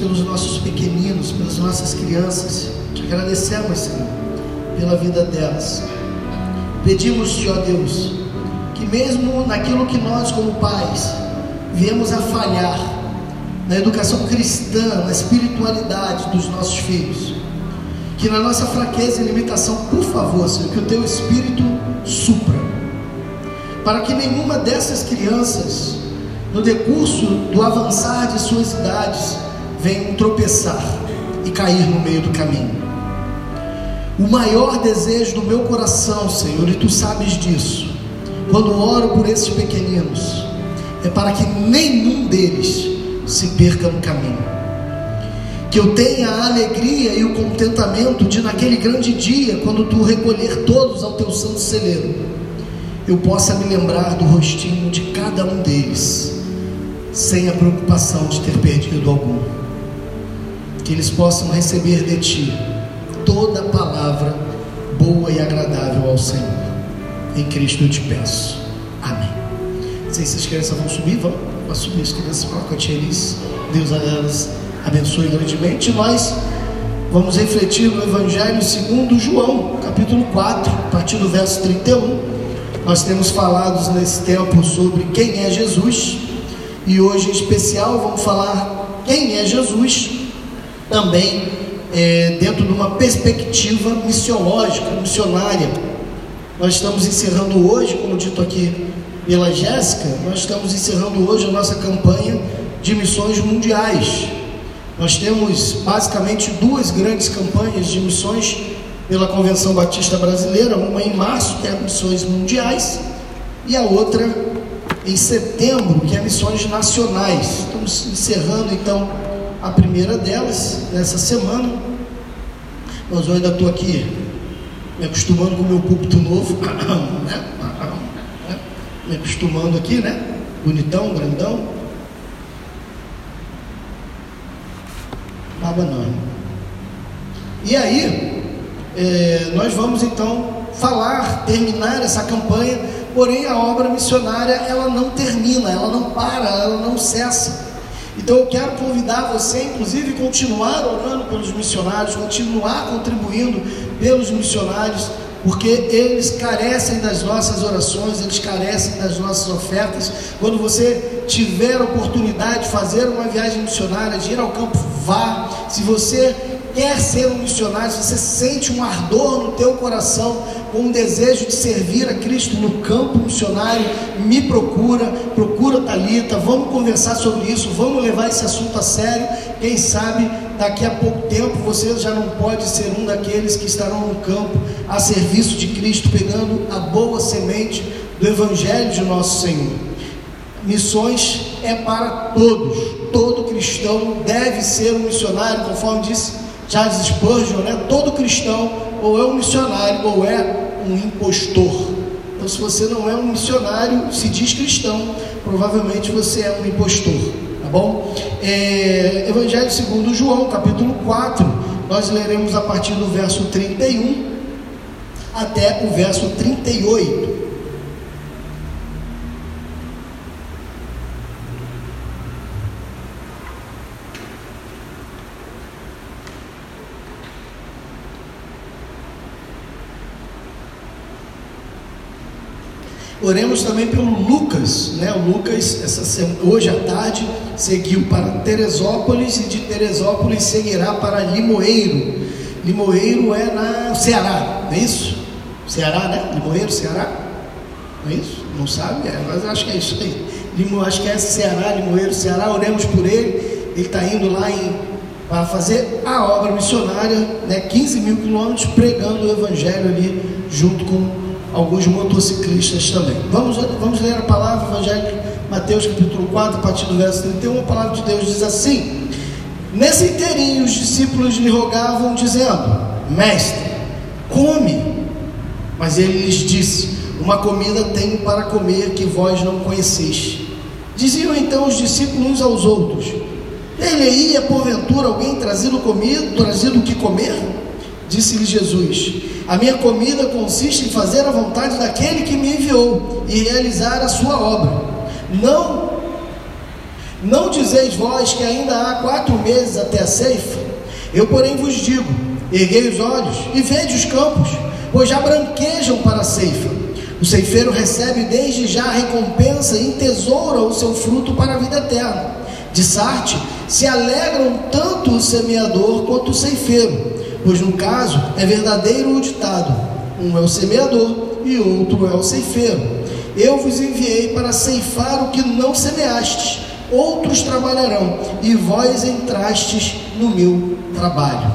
pelos nossos pequeninos, pelas nossas crianças. Te agradecemos, Senhor, pela vida delas. Pedimos-te, ó Deus, que mesmo naquilo que nós, como pais, viemos a falhar, na educação cristã, na espiritualidade dos nossos filhos, que na nossa fraqueza e limitação, por favor, Senhor, que o teu Espírito supra, para que nenhuma dessas crianças, no decurso do avançar de suas idades, venham tropeçar e cair no meio do caminho. O maior desejo do meu coração, Senhor, e tu sabes disso, quando oro por esses pequeninos, é para que nenhum deles se perca no caminho que eu tenha a alegria e o contentamento de naquele grande dia, quando tu recolher todos ao teu santo celeiro, eu possa me lembrar do rostinho de cada um deles, sem a preocupação de ter perdido algum. Que eles possam receber de ti toda palavra boa e agradável ao Senhor. Em Cristo eu te peço. Amém. Sei se as crianças vão subir, vão, vão subir as crianças a tia Elis. Deus elas abençoe grandemente. Nós vamos refletir no Evangelho segundo João, capítulo 4, a partir do verso 31. Nós temos falado nesse tempo sobre quem é Jesus e hoje em especial vamos falar quem é Jesus também é, dentro de uma perspectiva missiológica, missionária. Nós estamos encerrando hoje, como dito aqui pela Jéssica, nós estamos encerrando hoje a nossa campanha de missões mundiais. Nós temos basicamente duas grandes campanhas de missões pela Convenção Batista Brasileira, uma em março, que é Missões Mundiais, e a outra em setembro, que é Missões Nacionais. Estamos encerrando então a primeira delas nessa semana. Mas eu ainda estou aqui me acostumando com o meu púlpito novo, né? me acostumando aqui, né? Bonitão, grandão. Baba não. E aí, é, nós vamos então falar, terminar essa campanha, porém a obra missionária ela não termina, ela não para, ela não cessa. Então eu quero convidar você, inclusive, continuar orando pelos missionários, continuar contribuindo pelos missionários, porque eles carecem das nossas orações, eles carecem das nossas ofertas. Quando você tiver oportunidade de fazer uma viagem missionária, de ir ao campo, vá. Se você quer ser um missionário, se você sente um ardor no teu coração, com um desejo de servir a Cristo no campo missionário, me procura, procura Talita, vamos conversar sobre isso, vamos levar esse assunto a sério. Quem sabe daqui a pouco tempo você já não pode ser um daqueles que estarão no campo a serviço de Cristo, pegando a boa semente do Evangelho de nosso Senhor. Missões é para todos, todo cristão deve ser um missionário, conforme disse Charles Spurgeon, né? todo cristão ou é um missionário ou é um impostor. Então, se você não é um missionário, se diz cristão, provavelmente você é um impostor, tá bom? É, Evangelho segundo João, capítulo 4, nós leremos a partir do verso 31 até o verso 38. Oremos também pelo Lucas, né? O Lucas, essa hoje à tarde, seguiu para Teresópolis e de Teresópolis seguirá para Limoeiro. Limoeiro é na Ceará, não é isso? Ceará, né? Limoeiro, Ceará? Não é isso? Não sabe? É, mas acho que é isso aí. Limo, acho que é Ceará, Limoeiro, Ceará. Oremos por ele. Ele está indo lá para fazer a obra missionária, né? 15 mil quilômetros, pregando o Evangelho ali, junto com alguns motociclistas também. Vamos, vamos ler a palavra, Evangelho Mateus capítulo 4, a partir do verso 31, a palavra de Deus diz assim: Nesse inteirinho os discípulos lhe rogavam, dizendo: Mestre, come. Mas ele lhes disse: Uma comida tenho para comer que vós não conheceis. Diziam então os discípulos uns aos outros: Ele ia porventura alguém trazido comida, trazido o que comer? Disse-lhe Jesus: A minha comida consiste em fazer a vontade daquele que me enviou e realizar a sua obra. Não Não dizeis vós que ainda há quatro meses até a ceifa? Eu, porém, vos digo: erguei os olhos e vede os campos, pois já branquejam para a ceifa. O ceifeiro recebe desde já a recompensa e entesoura o seu fruto para a vida eterna. De Sarte se alegram tanto o semeador quanto o ceifeiro, pois no caso é verdadeiro o ditado: um é o semeador e outro é o ceifeiro. Eu vos enviei para ceifar o que não semeastes outros trabalharão, e vós entrastes no meu trabalho.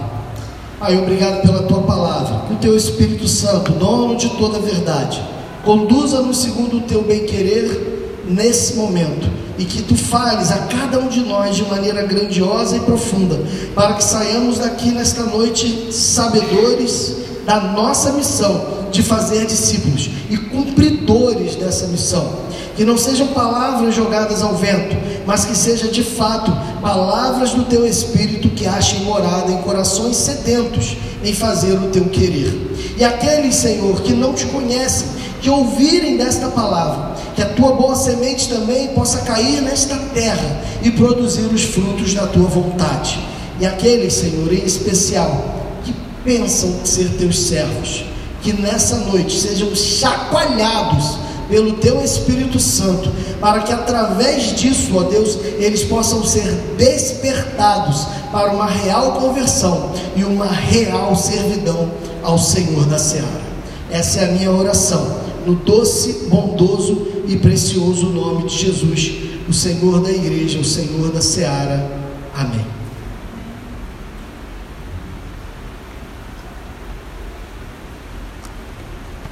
Pai, obrigado pela tua palavra, que o teu Espírito Santo, dono de toda a verdade, conduza-nos segundo o teu bem-querer nesse momento e que tu fales a cada um de nós de maneira grandiosa e profunda, para que saiamos daqui nesta noite sabedores da nossa missão de fazer discípulos e cumpridores dessa missão que não sejam palavras jogadas ao vento, mas que seja de fato palavras do teu espírito que achem morada em corações sedentos em fazer o teu querer. E aqueles, Senhor, que não te conhecem, que ouvirem desta palavra, que a tua boa semente também possa cair nesta terra e produzir os frutos da tua vontade. E aqueles, Senhor, em especial, que pensam ser teus servos, que nessa noite sejam chacoalhados pelo teu Espírito Santo, para que através disso, ó Deus, eles possam ser despertados para uma real conversão e uma real servidão ao Senhor da Seara. Essa é a minha oração, no doce, bondoso e precioso nome de Jesus, o Senhor da igreja, o Senhor da Seara. Amém.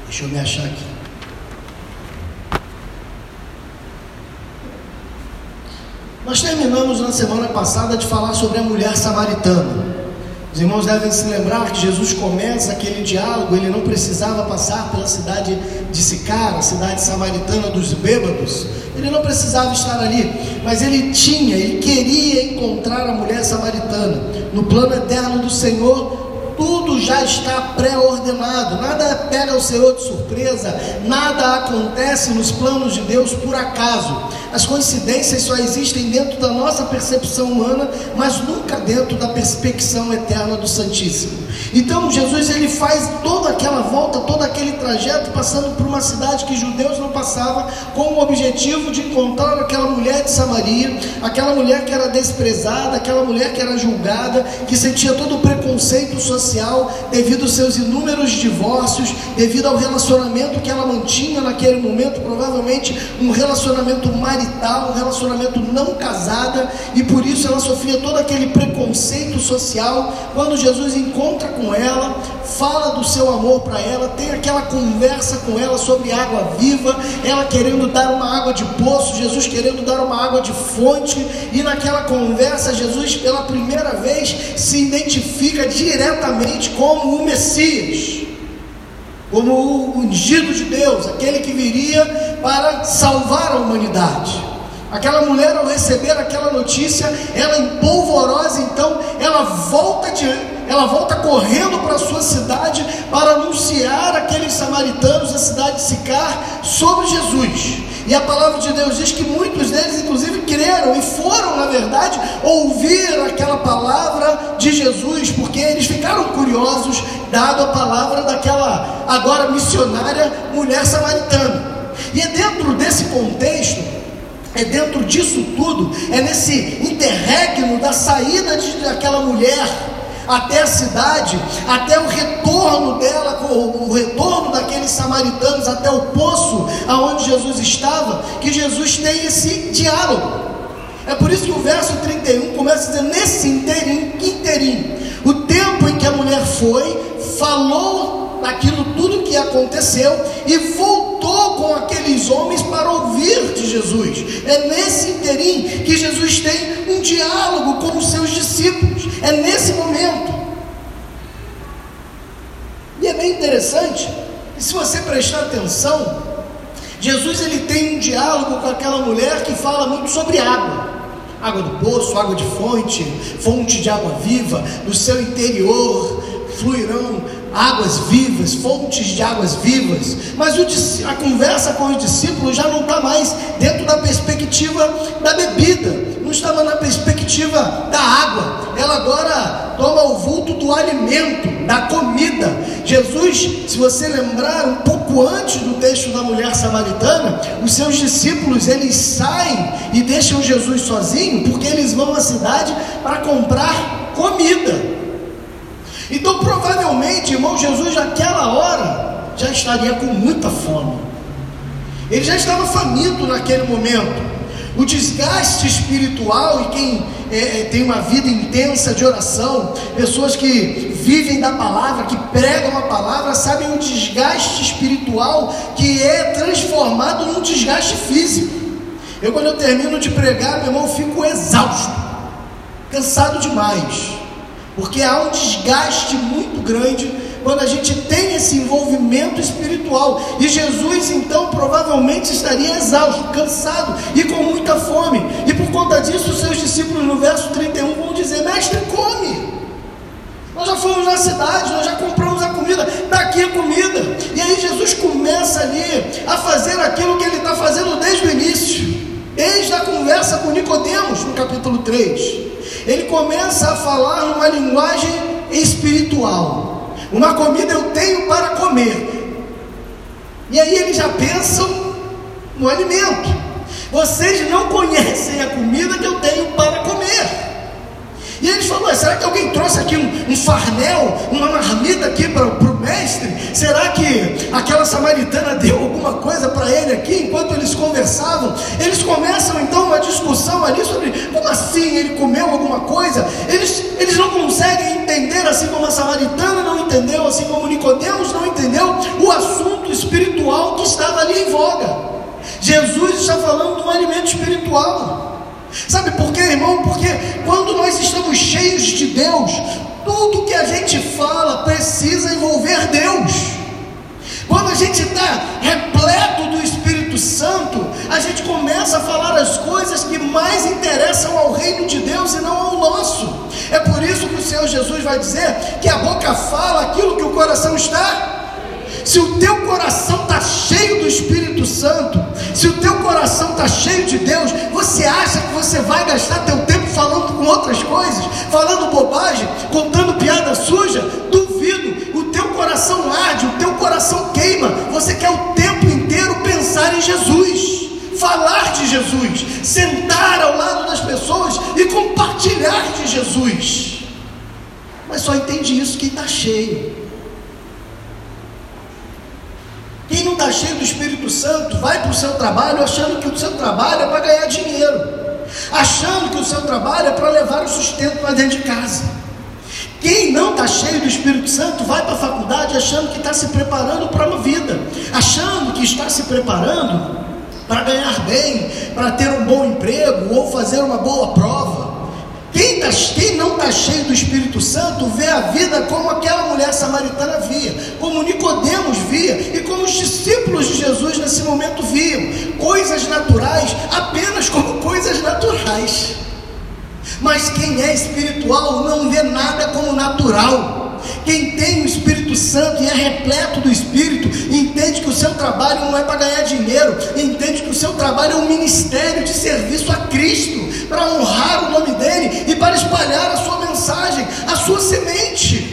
Deixa eu me achar aqui. Nós terminamos na semana passada de falar sobre a mulher samaritana. Os irmãos devem se lembrar que Jesus começa aquele diálogo, ele não precisava passar pela cidade de Sicar, a cidade samaritana dos bêbados, ele não precisava estar ali, mas ele tinha, ele queria encontrar a mulher samaritana. No plano eterno do Senhor, já está pré-ordenado, nada pega o Senhor de surpresa, nada acontece nos planos de Deus por acaso. As coincidências só existem dentro da nossa percepção humana, mas nunca dentro da perspecção eterna do Santíssimo. Então Jesus ele faz toda aquela volta, todo aquele trajeto, passando por uma cidade que judeus não passavam, com o objetivo de encontrar aquela mulher de Samaria, aquela mulher que era desprezada, aquela mulher que era julgada, que sentia todo o preconceito social devido aos seus inúmeros divórcios, devido ao relacionamento que ela mantinha naquele momento, provavelmente um relacionamento marital, um relacionamento não casada, e por isso ela sofria todo aquele preconceito social. Quando Jesus encontra com ela, fala do seu amor para ela, tem aquela conversa com ela sobre água viva, ela querendo dar uma água de poço, Jesus querendo dar uma água de fonte, e naquela conversa, Jesus pela primeira vez se identifica diretamente como o Messias, como o ungido de Deus, aquele que viria para salvar a humanidade. Aquela mulher, ao receber aquela notícia, ela empolvorosa, então, ela volta de, ela volta correndo para a sua cidade para anunciar aqueles samaritanos da cidade de Sicar sobre Jesus. E a palavra de Deus diz que muitos deles, inclusive, creram e foram, na verdade, ouvir aquela palavra de Jesus, porque eles ficaram curiosos, dado a palavra daquela agora missionária mulher samaritana. E é dentro desse contexto é dentro disso tudo, é nesse interregno da saída de, daquela mulher até a cidade, até o retorno dela, o, o retorno daqueles samaritanos até o poço aonde Jesus estava, que Jesus tem esse diálogo. É por isso que o verso 31 começa dizendo: nesse inteirinho, inteirinho, o tempo em que a mulher foi, falou daquilo tudo que aconteceu e voltou com aqueles homens para ouvir de Jesus. É nesse interim que Jesus tem um diálogo com os seus discípulos. É nesse momento. E é bem interessante, e se você prestar atenção, Jesus ele tem um diálogo com aquela mulher que fala muito sobre água água do poço, água de fonte, fonte de água viva, no seu interior fluirão águas vivas, fontes de águas vivas. Mas o, a conversa com os discípulos já não está mais dentro da perspectiva da bebida, estava na perspectiva da água, ela agora toma o vulto do alimento, da comida. Jesus, se você lembrar um pouco antes do texto da mulher samaritana, os seus discípulos eles saem e deixam Jesus sozinho porque eles vão à cidade para comprar comida. Então, provavelmente, irmão, Jesus naquela hora já estaria com muita fome. Ele já estava faminto naquele momento. O desgaste espiritual, e quem é, é, tem uma vida intensa de oração, pessoas que vivem da palavra, que pregam a palavra, sabem o desgaste espiritual que é transformado num desgaste físico. Eu, quando eu termino de pregar, meu irmão, fico exausto, cansado demais, porque há um desgaste muito grande quando a gente tem esse envolvimento espiritual. E Jesus, então, provavelmente estaria exausto, cansado e com muita fome. E por conta disso, os seus discípulos, no verso 31, vão dizer: Mestre, come. Nós já fomos na cidade, nós já compramos a comida, daqui a comida. E aí Jesus começa ali a fazer aquilo que ele está fazendo desde o início, desde a conversa com Nicodemos, no capítulo 3. Ele começa a falar numa linguagem espiritual. Uma comida eu tenho para comer. E aí eles já pensam no alimento. Vocês não conhecem a comida que eu tenho para. E eles falaram: será que alguém trouxe aqui um, um farnel, uma marmita aqui para o mestre? Será que aquela samaritana deu alguma coisa para ele aqui enquanto eles conversavam? Eles começam então uma discussão ali sobre como assim ele comeu alguma coisa? Eles, eles não conseguem entender, assim como a samaritana não entendeu, assim como Nicodemos não entendeu, o assunto espiritual que estava ali em voga. Jesus está falando de um alimento espiritual. Sabe por quê, irmão? Porque quando nós estamos cheios de Deus, tudo que a gente fala precisa envolver Deus. Quando a gente está repleto do Espírito Santo, a gente começa a falar as coisas que mais interessam ao reino de Deus e não ao nosso. É por isso que o Senhor Jesus vai dizer que a boca fala aquilo que o coração está se o teu coração está cheio do Espírito Santo, se o teu coração está cheio de Deus, você acha que você vai gastar teu tempo falando com outras coisas, falando bobagem, contando piada suja? Duvido. O teu coração arde, o teu coração queima. Você quer o tempo inteiro pensar em Jesus, falar de Jesus, sentar ao lado das pessoas e compartilhar de Jesus. Mas só entende isso quem está cheio. Quem não está cheio do Espírito Santo vai para o seu trabalho achando que o seu trabalho é para ganhar dinheiro, achando que o seu trabalho é para levar o sustento para dentro de casa. Quem não está cheio do Espírito Santo vai para a faculdade achando que está se preparando para uma vida, achando que está se preparando para ganhar bem, para ter um bom emprego ou fazer uma boa prova. Quem, tá, quem não está cheio do Espírito Santo vê a vida como aquela mulher samaritana via, como Nicodemos via momento viam, coisas naturais apenas como coisas naturais. Mas quem é espiritual não vê nada como natural. Quem tem o Espírito Santo e é repleto do Espírito, entende que o seu trabalho não é para ganhar dinheiro, entende que o seu trabalho é um ministério de serviço a Cristo, para honrar o nome dEle e para espalhar a sua mensagem, a sua semente.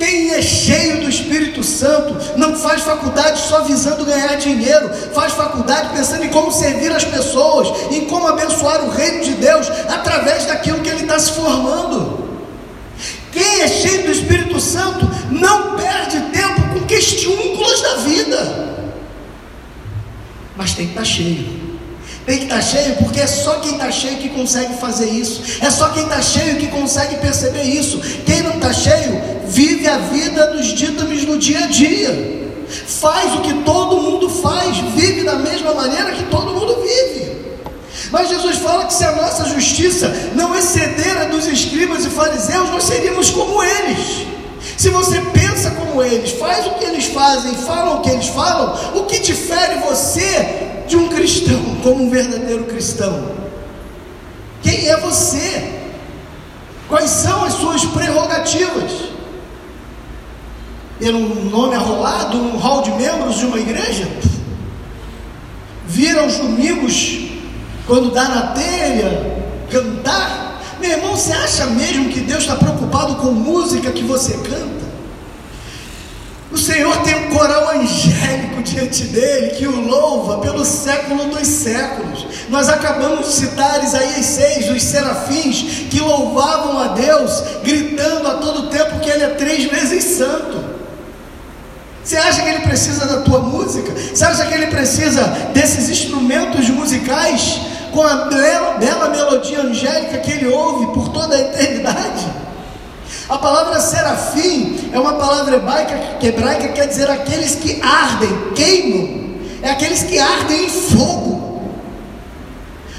Quem é cheio do Espírito Santo não faz faculdade só visando ganhar dinheiro, faz faculdade pensando em como servir as pessoas, em como abençoar o reino de Deus através daquilo que ele está se formando. Quem é cheio do Espírito Santo não perde tempo com questiúnculas da vida, mas tem que estar cheio. Tem que estar cheio, porque é só quem está cheio que consegue fazer isso. É só quem está cheio que consegue perceber isso. Quem não está cheio vive a vida dos dítames no dia a dia. Faz o que todo mundo faz, vive da mesma maneira que todo mundo vive. Mas Jesus fala que se a nossa justiça não exceder a dos escribas e fariseus, nós seríamos como eles. Se você pensa como eles, faz o que eles fazem, fala o que eles falam, o que difere você de um cristão, como um verdadeiro cristão? Quem é você? Quais são as suas prerrogativas? Ter um nome arrolado num hall de membros de uma igreja? Vir aos domingos quando dá na telha, cantar. Meu irmão, você acha mesmo que Deus está preocupado com música que você canta? O Senhor tem um coral angélico diante dele que o louva pelo século dos séculos. Nós acabamos de citar Isaías 6, os serafins que louvavam a Deus, gritando a todo tempo que Ele é três vezes santo. Você acha que ele precisa da tua música? Você acha que ele precisa desses instrumentos musicais com a bela, bela melodia angélica que ele ouve por toda a eternidade? A palavra serafim é uma palavra hebraica, que hebraica quer dizer aqueles que ardem, queimam, é aqueles que ardem em fogo.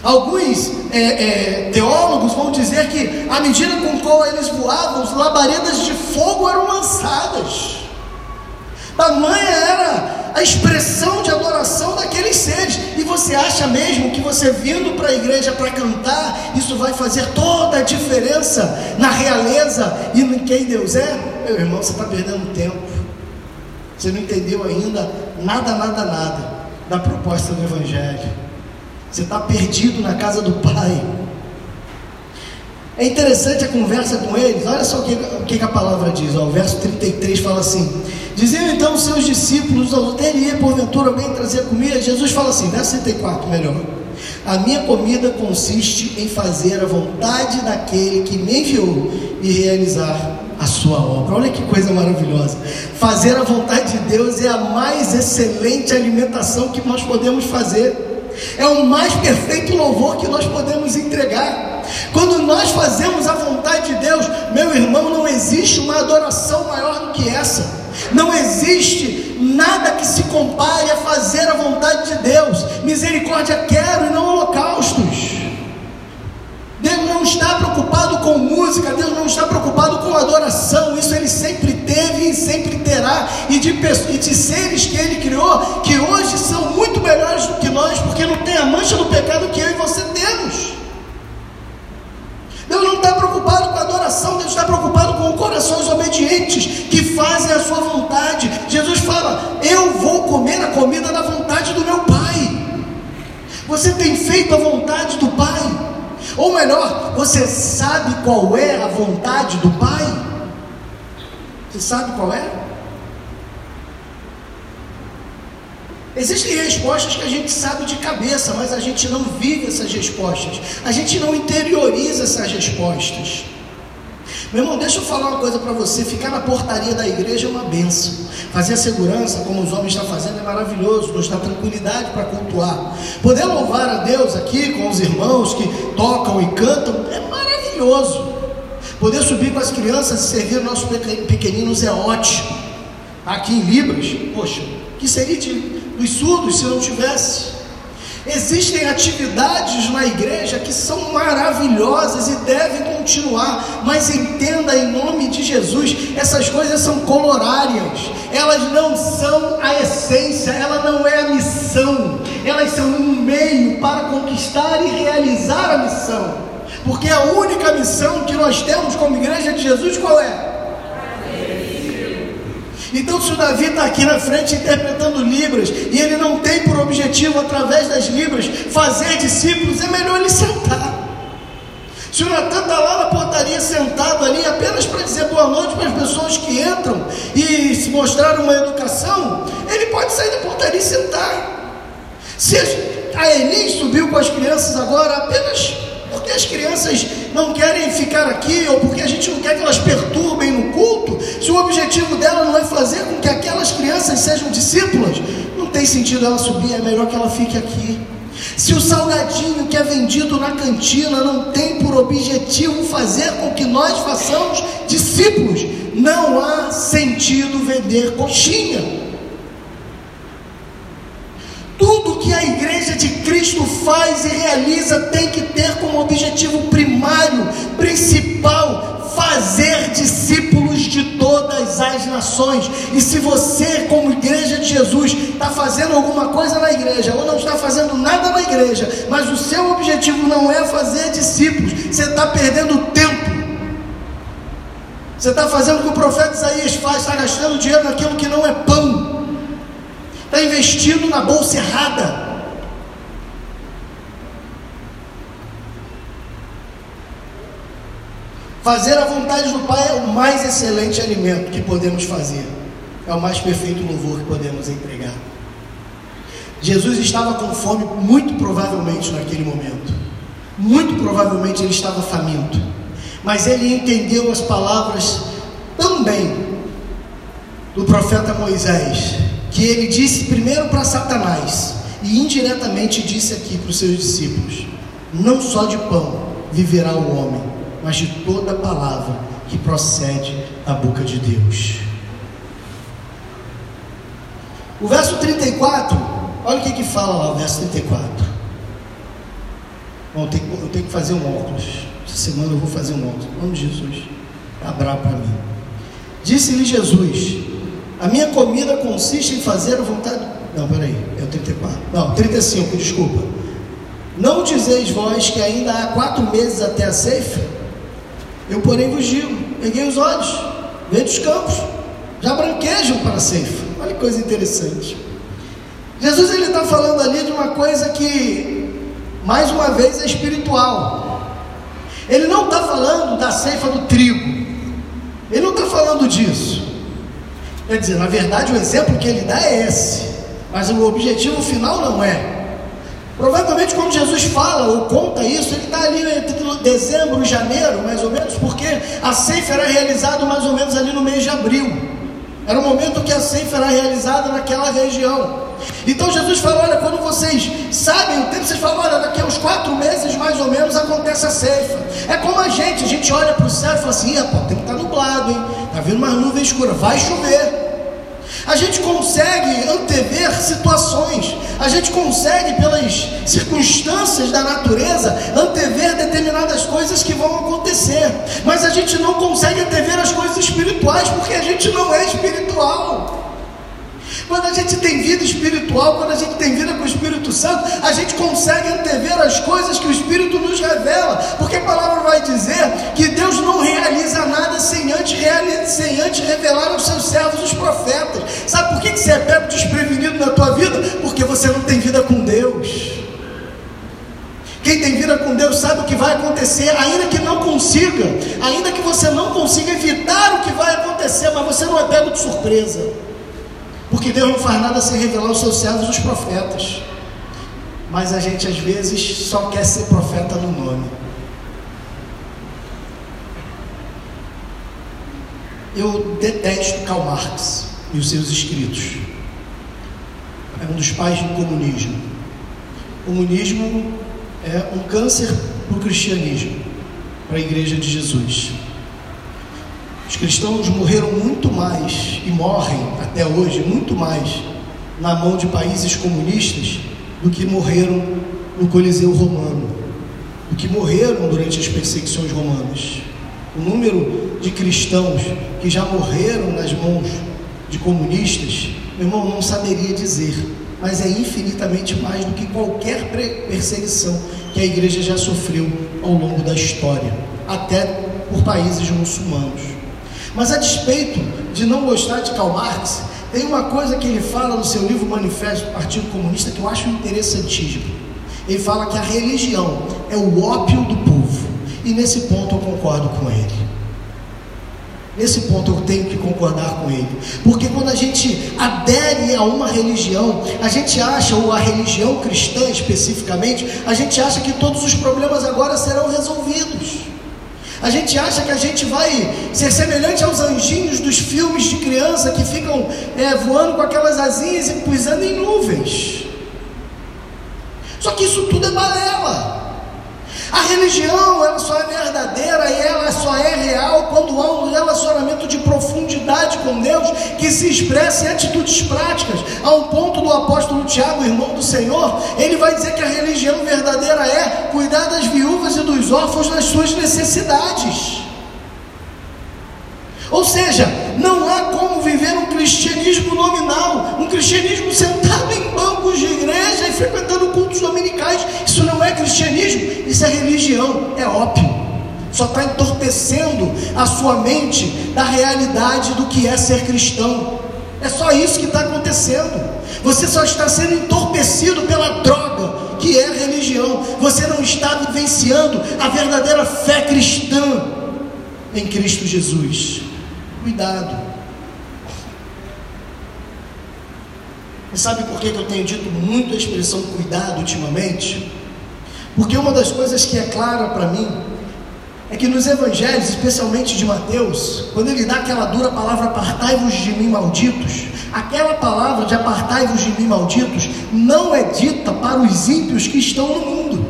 Alguns é, é, teólogos vão dizer que, à medida com qual eles voavam, as labaredas de fogo eram lançadas. Tamanha era a expressão de adoração daqueles seres. E você acha mesmo que você vindo para a igreja para cantar, isso vai fazer toda a diferença na realeza e em quem Deus é? Meu irmão, você está perdendo tempo. Você não entendeu ainda nada, nada, nada da proposta do Evangelho. Você está perdido na casa do Pai. É interessante a conversa com eles. Olha só o que, o que a palavra diz. Ó, o verso 33 fala assim: Diziam então os seus discípulos: Teria porventura alguém trazer comida? Jesus fala assim, verso 34, melhor. A minha comida consiste em fazer a vontade daquele que me enviou e realizar a sua obra. Olha que coisa maravilhosa. Fazer a vontade de Deus é a mais excelente alimentação que nós podemos fazer. É o mais perfeito louvor que nós podemos entregar. Quando nós fazemos a vontade de Deus, meu irmão, não existe uma adoração maior do que essa. Não existe nada que se compare a fazer a vontade de Deus. Misericórdia quero e não holocaustos. Deus não está preocupado com música, Deus não está preocupado com adoração. Isso Ele sempre e sempre terá. E de, e de seres que Ele criou, que hoje são muito melhores do que nós, porque não tem a mancha do pecado que eu e você temos. Deus não está preocupado com adoração, Deus está preocupado com corações obedientes que fazem a sua vontade. Jesus fala: Eu vou comer a comida da vontade do meu Pai. Você tem feito a vontade do Pai? Ou melhor, você sabe qual é a vontade do Pai? Você sabe qual é? Existem respostas que a gente sabe de cabeça, mas a gente não vive essas respostas. A gente não interioriza essas respostas. Meu irmão, deixa eu falar uma coisa para você: ficar na portaria da igreja é uma benção. Fazer a segurança, como os homens estão fazendo, é maravilhoso, nos dá tranquilidade para cultuar. Poder louvar a Deus aqui com os irmãos que tocam e cantam é maravilhoso. Poder subir com as crianças e servir nossos pequeninos é ótimo. Aqui em Libras, poxa, que seria de dos surdos se não tivesse. Existem atividades na igreja que são maravilhosas e devem continuar, mas entenda em nome de Jesus, essas coisas são colorárias, elas não são a essência, ela não é a missão, elas são um meio para conquistar e realizar a missão, porque a única missão que nós temos como igreja de Jesus qual é? Então, se o Davi está aqui na frente interpretando Libras e ele não tem por objetivo, através das Libras, fazer discípulos, é melhor ele sentar. Se o Natan está lá na portaria sentado ali apenas para dizer boa noite para as pessoas que entram e se mostrar uma educação, ele pode sair da portaria e sentar. Se a Elis subiu com as crianças agora apenas porque as crianças não querem ficar aqui ou porque a gente não quer que elas perturbem no culto, se o objetivo dela não é fazer com que aquelas crianças sejam discípulas, não tem sentido ela subir, é melhor que ela fique aqui. Se o salgadinho que é vendido na cantina não tem por objetivo fazer com que nós façamos discípulos, não há sentido vender coxinha. Tudo que a igreja de Cristo faz e realiza tem que ter como objetivo primário, principal, fazer discípulos de todas as nações. E se você, como igreja de Jesus, está fazendo alguma coisa na igreja ou não está fazendo nada na igreja, mas o seu objetivo não é fazer discípulos, você está perdendo tempo. Você está fazendo o que o profeta Isaías faz, está gastando dinheiro naquilo que não é pão está investindo na bolsa errada. Fazer a vontade do Pai é o mais excelente alimento que podemos fazer. É o mais perfeito louvor que podemos entregar. Jesus estava com fome, muito provavelmente naquele momento. Muito provavelmente ele estava faminto. Mas ele entendeu as palavras tão bem do profeta Moisés, que ele disse primeiro para Satanás e indiretamente disse aqui para os seus discípulos: Não só de pão viverá o homem, mas de toda palavra que procede da boca de Deus. O verso 34, olha o que, que fala lá, o verso 34. Bom, eu tenho, eu tenho que fazer um óculos. Essa semana eu vou fazer um óculos. Em nome de Jesus. Bravo para mim. Disse-lhe Jesus: A minha comida consiste em fazer a vontade. Não, peraí, é o 34. Não, 35, desculpa. Não dizeis vós que ainda há quatro meses até a ceifa? Eu, porém, vos digo: peguei os olhos, vede os campos, já branquejam para a ceifa. Olha que coisa interessante. Jesus ele está falando ali de uma coisa que, mais uma vez, é espiritual. Ele não está falando da ceifa do trigo. Ele não está falando disso. Quer dizer, na verdade, o exemplo que ele dá é esse. Mas o objetivo final não é. Provavelmente quando Jesus fala ou conta isso, ele está ali entre dezembro e janeiro, mais ou menos, porque a ceifa era realizada mais ou menos ali no mês de abril. Era o momento que a ceifa era realizada naquela região. Então Jesus fala: olha, quando vocês sabem o tempo, vocês falam: olha, daqui a uns quatro meses mais ou menos acontece a ceifa. É como a gente, a gente olha para o céu e fala assim: pô, o tempo está nublado, hein? Está vindo uma nuvem escura, vai chover. A gente consegue antever situações, a gente consegue, pelas circunstâncias da natureza, antever determinadas coisas que vão acontecer, mas a gente não consegue antever as coisas espirituais porque a gente não é espiritual. Quando a gente tem vida espiritual, quando a gente tem vida com o Espírito Santo, a gente consegue antever as coisas que o Espírito nos revela, porque a palavra vai dizer que Deus não realiza nada sem antes, sem antes revelar aos seus servos os profetas. Sabe por que você é pego desprevenido na tua vida? Porque você não tem vida com Deus. Quem tem vida com Deus sabe o que vai acontecer, ainda que não consiga, ainda que você não consiga evitar o que vai acontecer, mas você não é pego de surpresa. Porque Deus não faz nada sem revelar aos seus servos os profetas. Mas a gente às vezes só quer ser profeta no nome. Eu detesto Karl Marx e os seus escritos. É um dos pais do comunismo. O comunismo é um câncer para o cristianismo, para a igreja de Jesus. Os cristãos morreram muito mais e morrem até hoje muito mais na mão de países comunistas do que morreram no Coliseu Romano, do que morreram durante as perseguições romanas. O número de cristãos que já morreram nas mãos de comunistas, meu irmão, não saberia dizer, mas é infinitamente mais do que qualquer perseguição que a igreja já sofreu ao longo da história, até por países muçulmanos. Mas a despeito de não gostar de Karl Marx, tem uma coisa que ele fala no seu livro Manifesto do Partido Comunista que eu acho interessantíssimo. Ele fala que a religião é o ópio do povo. E nesse ponto eu concordo com ele. Nesse ponto eu tenho que concordar com ele. Porque quando a gente adere a uma religião, a gente acha, ou a religião cristã especificamente, a gente acha que todos os problemas agora serão resolvidos. A gente acha que a gente vai ser semelhante aos anjinhos dos filmes de criança que ficam é, voando com aquelas asinhas e pisando em nuvens. Só que isso tudo é balela. A religião ela só é verdadeira e ela só é real quando há um relacionamento de profundidade com Deus que se expressa em atitudes práticas. A um ponto do apóstolo Tiago, irmão do Senhor, ele vai dizer que a religião verdadeira é cuidar das viúvas e dos órfãos nas suas necessidades. Ou seja, não há como viver um cristianismo nominal, um cristianismo sentado em bancos de igreja e frequentando cultos dominicais. Isso não é cristianismo, isso é religião, é ópio. Só está entorpecendo a sua mente da realidade do que é ser cristão. É só isso que está acontecendo. Você só está sendo entorpecido pela droga que é religião. Você não está vivenciando a verdadeira fé cristã. em Cristo Jesus. Cuidado. E sabe por que eu tenho dito muito a expressão cuidado ultimamente? Porque uma das coisas que é clara para mim é que nos evangelhos, especialmente de Mateus, quando ele dá aquela dura palavra apartai-vos de mim malditos, aquela palavra de apartai-vos de mim malditos não é dita para os ímpios que estão no mundo.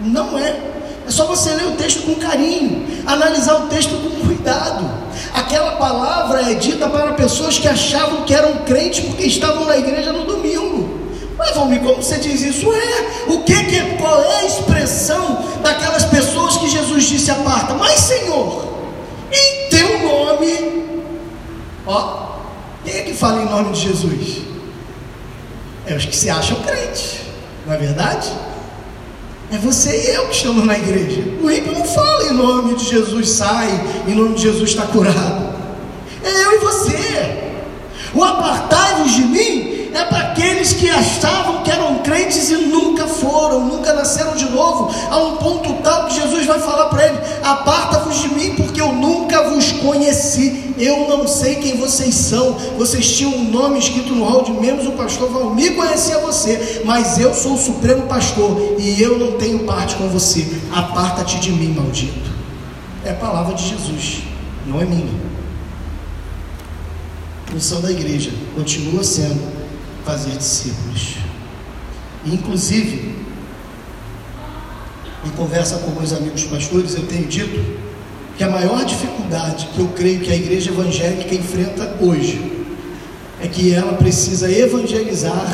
Não é. É só você ler o texto com carinho, analisar o texto com cuidado. Aquela palavra é dita para pessoas que achavam que eram crentes porque estavam na igreja no domingo. Mas Valmir, como você diz isso? É, o que, que qual é a expressão daquelas pessoas Jesus disse aparta? Mas Senhor, em teu nome, ó, quem é que fala em nome de Jesus? É os que se acham crentes, não é verdade? É você e eu que estamos na igreja. O ímpio não fala em nome de Jesus sai, em nome de Jesus está curado. É eu e você. O apartai-vos de mim é para aqueles que achavam que eram crentes e nunca foram, nunca nasceram de novo, a um ponto tal que Jesus vai falar para ele: aparta-vos de mim, porque eu nunca vos conheci, eu não sei quem vocês são. Vocês tinham um nome escrito no hall de o pastor Valmir conhecia você, mas eu sou o supremo pastor e eu não tenho parte com você. Aparta-te de mim, maldito. É a palavra de Jesus, não é minha. Missão da igreja continua sendo fazer discípulos. inclusive, em conversa com meus amigos pastores, eu tenho dito que a maior dificuldade que eu creio que a igreja evangélica enfrenta hoje é que ela precisa evangelizar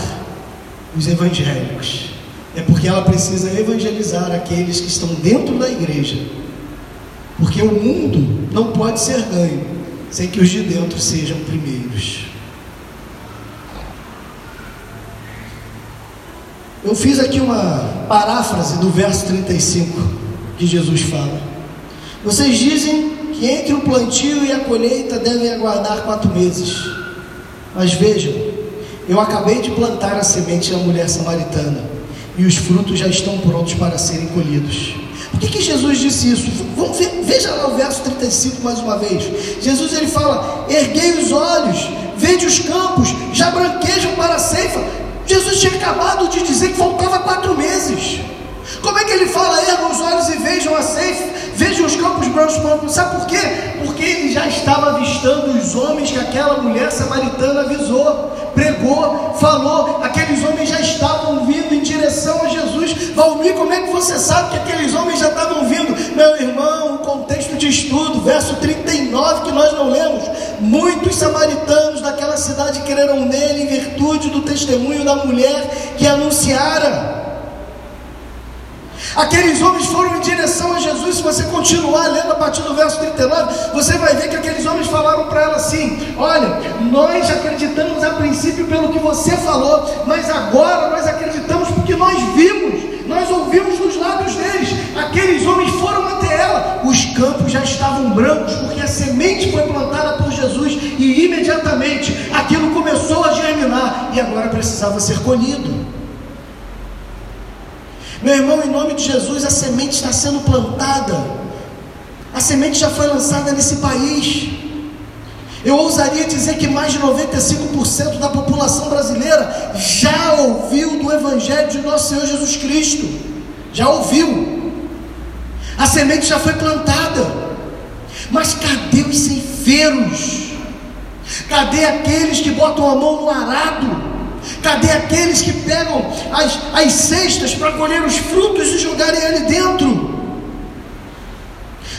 os evangélicos. É porque ela precisa evangelizar aqueles que estão dentro da igreja. Porque o mundo não pode ser ganho sem que os de dentro sejam primeiros. Eu fiz aqui uma paráfrase do verso 35 que Jesus fala. Vocês dizem que entre o plantio e a colheita devem aguardar quatro meses. Mas vejam, eu acabei de plantar a semente da mulher samaritana e os frutos já estão prontos para serem colhidos. Por que, que Jesus disse isso? Vamos ver, veja lá o verso 35 mais uma vez. Jesus ele fala: erguei os olhos, vede os campos, já branquejam para a ceifa Jesus tinha acabado de dizer que faltava quatro meses. Como é que ele fala, ergam os olhos e vejam a ceifa, vejam os campos brancos, sabe por quê? Porque ele já estava avistando os homens que aquela mulher samaritana avisou, pregou, falou, aqueles homens já estavam vindo em direção a Jesus. Valmir, como é que você sabe que aqueles homens já estavam vindo? Meu irmão, o contexto de estudo, verso 39 que nós não lemos, muitos samaritanos daquela cidade creram nele em virtude do testemunho da mulher que anunciara. Aqueles homens foram em direção a Jesus. Se você continuar lendo a partir do verso 39, você vai ver que aqueles homens falaram para ela assim: Olha, nós acreditamos a princípio pelo que você falou, mas agora nós acreditamos porque nós vimos, nós ouvimos nos lábios deles. Aqueles homens foram campos já estavam brancos, porque a semente foi plantada por Jesus e imediatamente aquilo começou a germinar e agora precisava ser colhido. Meu irmão, em nome de Jesus, a semente está sendo plantada. A semente já foi lançada nesse país. Eu ousaria dizer que mais de 95% da população brasileira já ouviu do Evangelho de nosso Senhor Jesus Cristo. Já ouviu. A semente já foi plantada. Mas cadê os ceifeiros? Cadê aqueles que botam a mão no arado? Cadê aqueles que pegam as, as cestas para colher os frutos e jogarem ali dentro?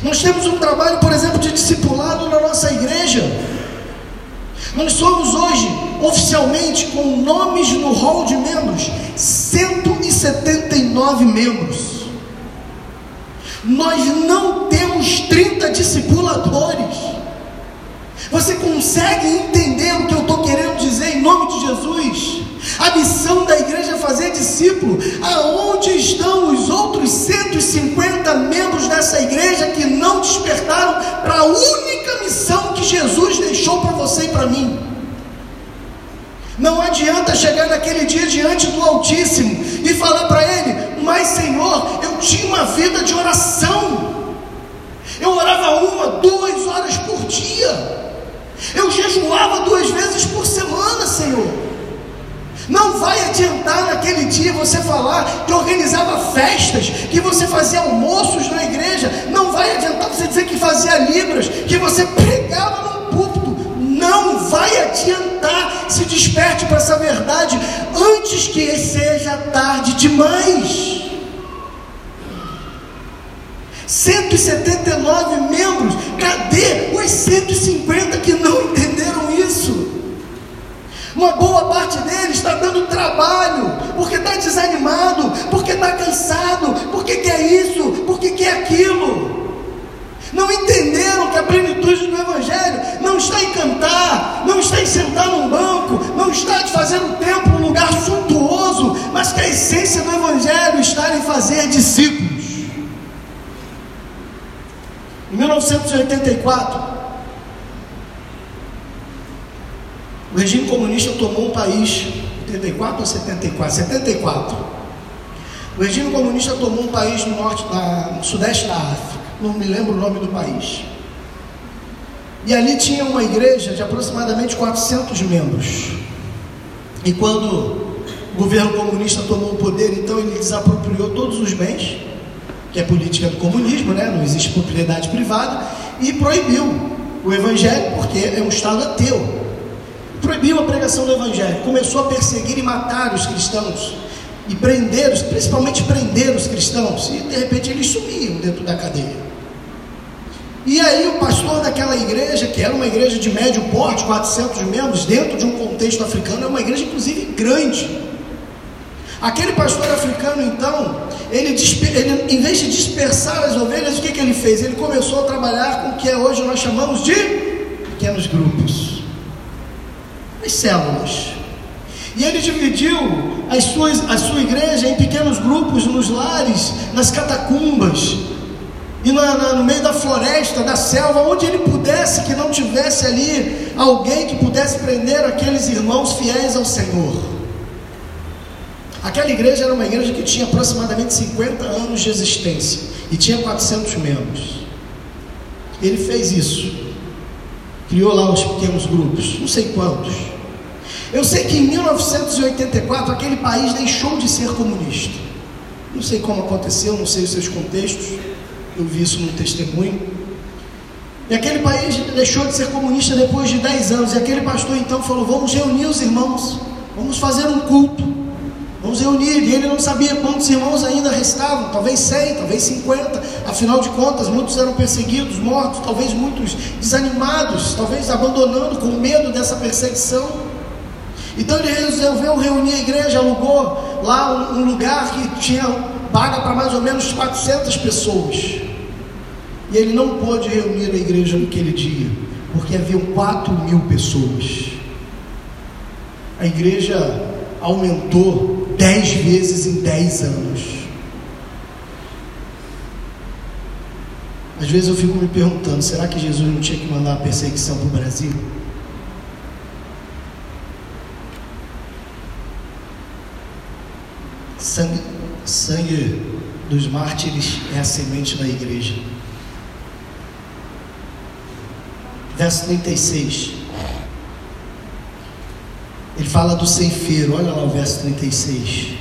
Nós temos um trabalho, por exemplo, de discipulado na nossa igreja. Nós somos hoje, oficialmente, com nomes no hall de membros, 179 membros. Nós não temos 30 discipuladores. Você consegue entender o que eu estou querendo dizer em nome de Jesus? A missão da igreja é fazer discípulo. Aonde estão os outros 150 membros dessa igreja que não despertaram para a única missão que Jesus deixou para você e para mim? Não adianta chegar naquele dia diante do Altíssimo e falar para Ele: Mas Senhor, eu tinha uma vida de oração. Eu orava uma, duas horas por dia. Eu jejuava duas vezes por semana, Senhor. Não vai adiantar naquele dia você falar que organizava festas, que você fazia almoços na igreja. Não vai adiantar você dizer que fazia libras, que você pregava no púlpito. Não vai adiantar. Se desperte para essa verdade antes que seja tarde demais. 179 membros, cadê os 150 que não entenderam isso? Uma boa parte deles está dando trabalho, porque está desanimado, porque está cansado, porque quer isso, porque quer aquilo. Não entenderam que a plenitude do Evangelho não está em cantar, não está em sentar num banco, não está de fazer o templo um lugar suntuoso, mas que a essência do Evangelho está em fazer discípulos. Em 1984, o regime comunista tomou um país, 84 ou 74? 74. O regime comunista tomou um país no norte, no sudeste da África, não me lembro o nome do país. E ali tinha uma igreja de aproximadamente 400 membros. E quando o governo comunista tomou o poder, então ele desapropriou todos os bens que é política do comunismo, né? não existe propriedade privada, e proibiu o evangelho, porque é um Estado ateu. Proibiu a pregação do evangelho, começou a perseguir e matar os cristãos, e prender, principalmente prender os cristãos, e de repente eles sumiam dentro da cadeia. E aí o pastor daquela igreja, que era uma igreja de médio porte, 400 membros, dentro de um contexto africano, é uma igreja inclusive grande. Aquele pastor africano, então, ele, ele, em vez de dispersar as ovelhas, o que, que ele fez? Ele começou a trabalhar com o que hoje nós chamamos de pequenos grupos, as células. E ele dividiu as suas, a sua igreja em pequenos grupos nos lares, nas catacumbas, e no meio da floresta, da selva, onde ele pudesse, que não tivesse ali alguém que pudesse prender aqueles irmãos fiéis ao Senhor. Aquela igreja era uma igreja que tinha aproximadamente 50 anos de existência e tinha 400 membros. Ele fez isso, criou lá os pequenos grupos, não sei quantos. Eu sei que em 1984 aquele país deixou de ser comunista. Não sei como aconteceu, não sei os seus contextos, eu vi isso no testemunho. E aquele país deixou de ser comunista depois de 10 anos. E aquele pastor então falou: Vamos reunir os irmãos, vamos fazer um culto. Vamos reunir. E ele não sabia quantos irmãos ainda restavam, talvez 100, talvez 50. Afinal de contas, muitos eram perseguidos, mortos, talvez muitos desanimados, talvez abandonando com medo dessa perseguição. Então ele resolveu reunir a igreja, alugou lá um, lugar que tinha vaga para mais ou menos 400 pessoas. E ele não pôde reunir a igreja naquele dia, porque haviam 4 mil pessoas. A igreja aumentou dez vezes em dez anos. Às vezes eu fico me perguntando: será que Jesus não tinha que mandar a perseguição para o Brasil? Sangue, sangue dos mártires é a semente da igreja. Verso 36. Ele fala do ceifeiro, olha lá o verso 36.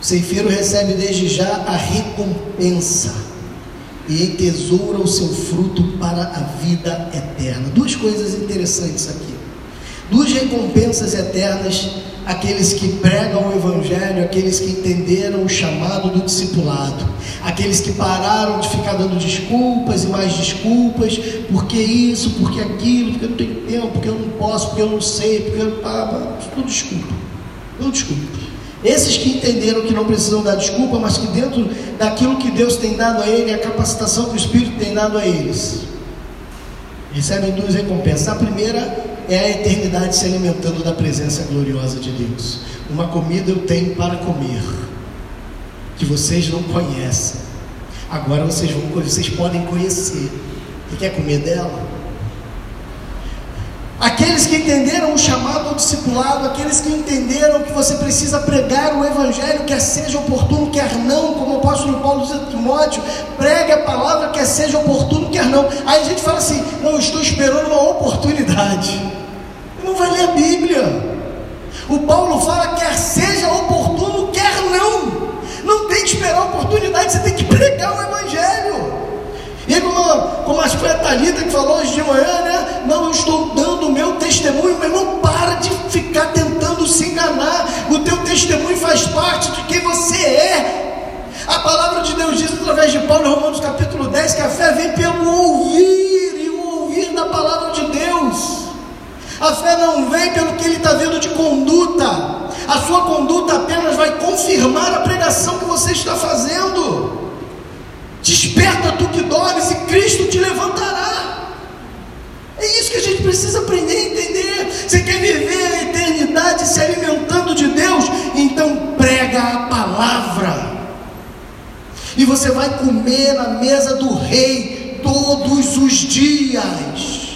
O ceifeiro recebe desde já a recompensa e entesoura o seu fruto para a vida eterna. Duas coisas interessantes aqui. Duas recompensas eternas aqueles que pregam o Evangelho, aqueles que entenderam o chamado do discipulado, aqueles que pararam de ficar dando desculpas e mais desculpas, porque isso, porque aquilo, porque eu não tenho tempo, porque eu não posso, porque eu não sei, porque eu. Ah, tudo desculpa, tudo desculpa. Esses que entenderam que não precisam dar desculpa, mas que dentro daquilo que Deus tem dado a ele, a capacitação que o Espírito tem dado a eles, recebem duas recompensas. A primeira é a eternidade se alimentando da presença gloriosa de Deus. Uma comida eu tenho para comer, que vocês não conhecem. Agora vocês vão vocês podem conhecer. Você quer comer dela? Aqueles que entenderam o chamado ao discipulado, aqueles que entenderam que você precisa pregar o Evangelho, quer seja oportuno, quer não, como o apóstolo Paulo diz a Timóteo, pregue a palavra, quer seja oportuno, quer não. Aí a gente fala assim: não, estou esperando uma oportunidade. Não vai ler a Bíblia. O Paulo fala: quer seja oportuno, quer não. Não tem que esperar a oportunidade, você tem que pregar o Evangelho. E como, como acho que foi a Thalita que falou hoje de manhã, né? Não, eu estou dando o meu testemunho, meu irmão, para de ficar tentando se enganar. O teu testemunho faz parte de quem você é. A palavra de Deus diz através de Paulo Romanos capítulo 10 que a fé vem pelo ouvir e o ouvir da palavra de Deus. A fé não vem pelo que ele está vendo de conduta. A sua conduta apenas vai confirmar a pregação que você está fazendo. Desperta tu que dormes e Cristo te levantará. É isso que a gente precisa aprender a entender. Você quer viver a eternidade se alimentando de Deus? Então prega a palavra. E você vai comer na mesa do rei todos os dias.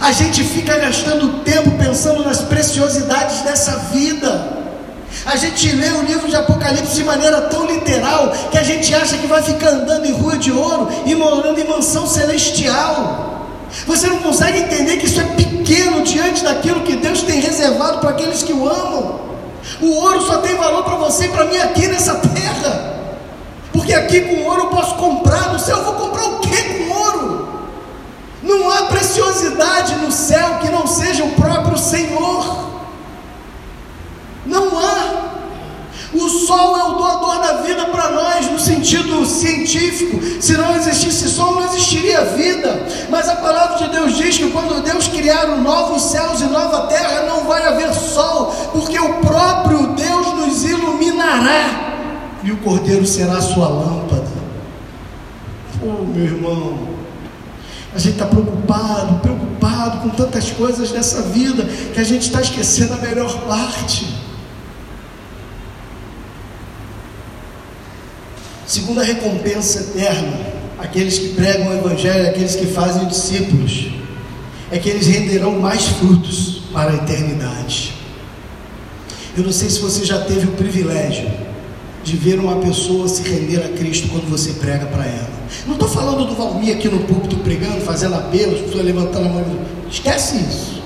A gente fica gastando tempo pensando nas preciosidades dessa vida. A gente lê o livro de Apocalipse de maneira tão literal que a gente acha que vai ficar andando em rua de ouro e morando em mansão celestial. Você não consegue entender que isso é pequeno diante daquilo que Deus tem reservado para aqueles que o amam. O ouro só tem valor para você e para mim aqui nessa terra. Porque aqui com ouro eu posso comprar, no céu eu vou comprar o que com ouro? Não há preciosidade no céu que não seja o próprio Senhor. Não há. O sol é o doador da vida para nós, no sentido científico. Se não existisse sol, não existiria vida. Mas a palavra de Deus diz que quando Deus criar novos céus e nova terra, não vai haver sol, porque o próprio Deus nos iluminará e o cordeiro será sua lâmpada. Oh, meu irmão, a gente está preocupado, preocupado com tantas coisas dessa vida que a gente está esquecendo a melhor parte. Segunda recompensa eterna, aqueles que pregam o Evangelho, aqueles que fazem discípulos, é que eles renderão mais frutos para a eternidade. Eu não sei se você já teve o privilégio de ver uma pessoa se render a Cristo quando você prega para ela. Não estou falando do Valmir aqui no púlpito pregando, fazendo apelo, as pessoas levantando a mão. Esquece isso.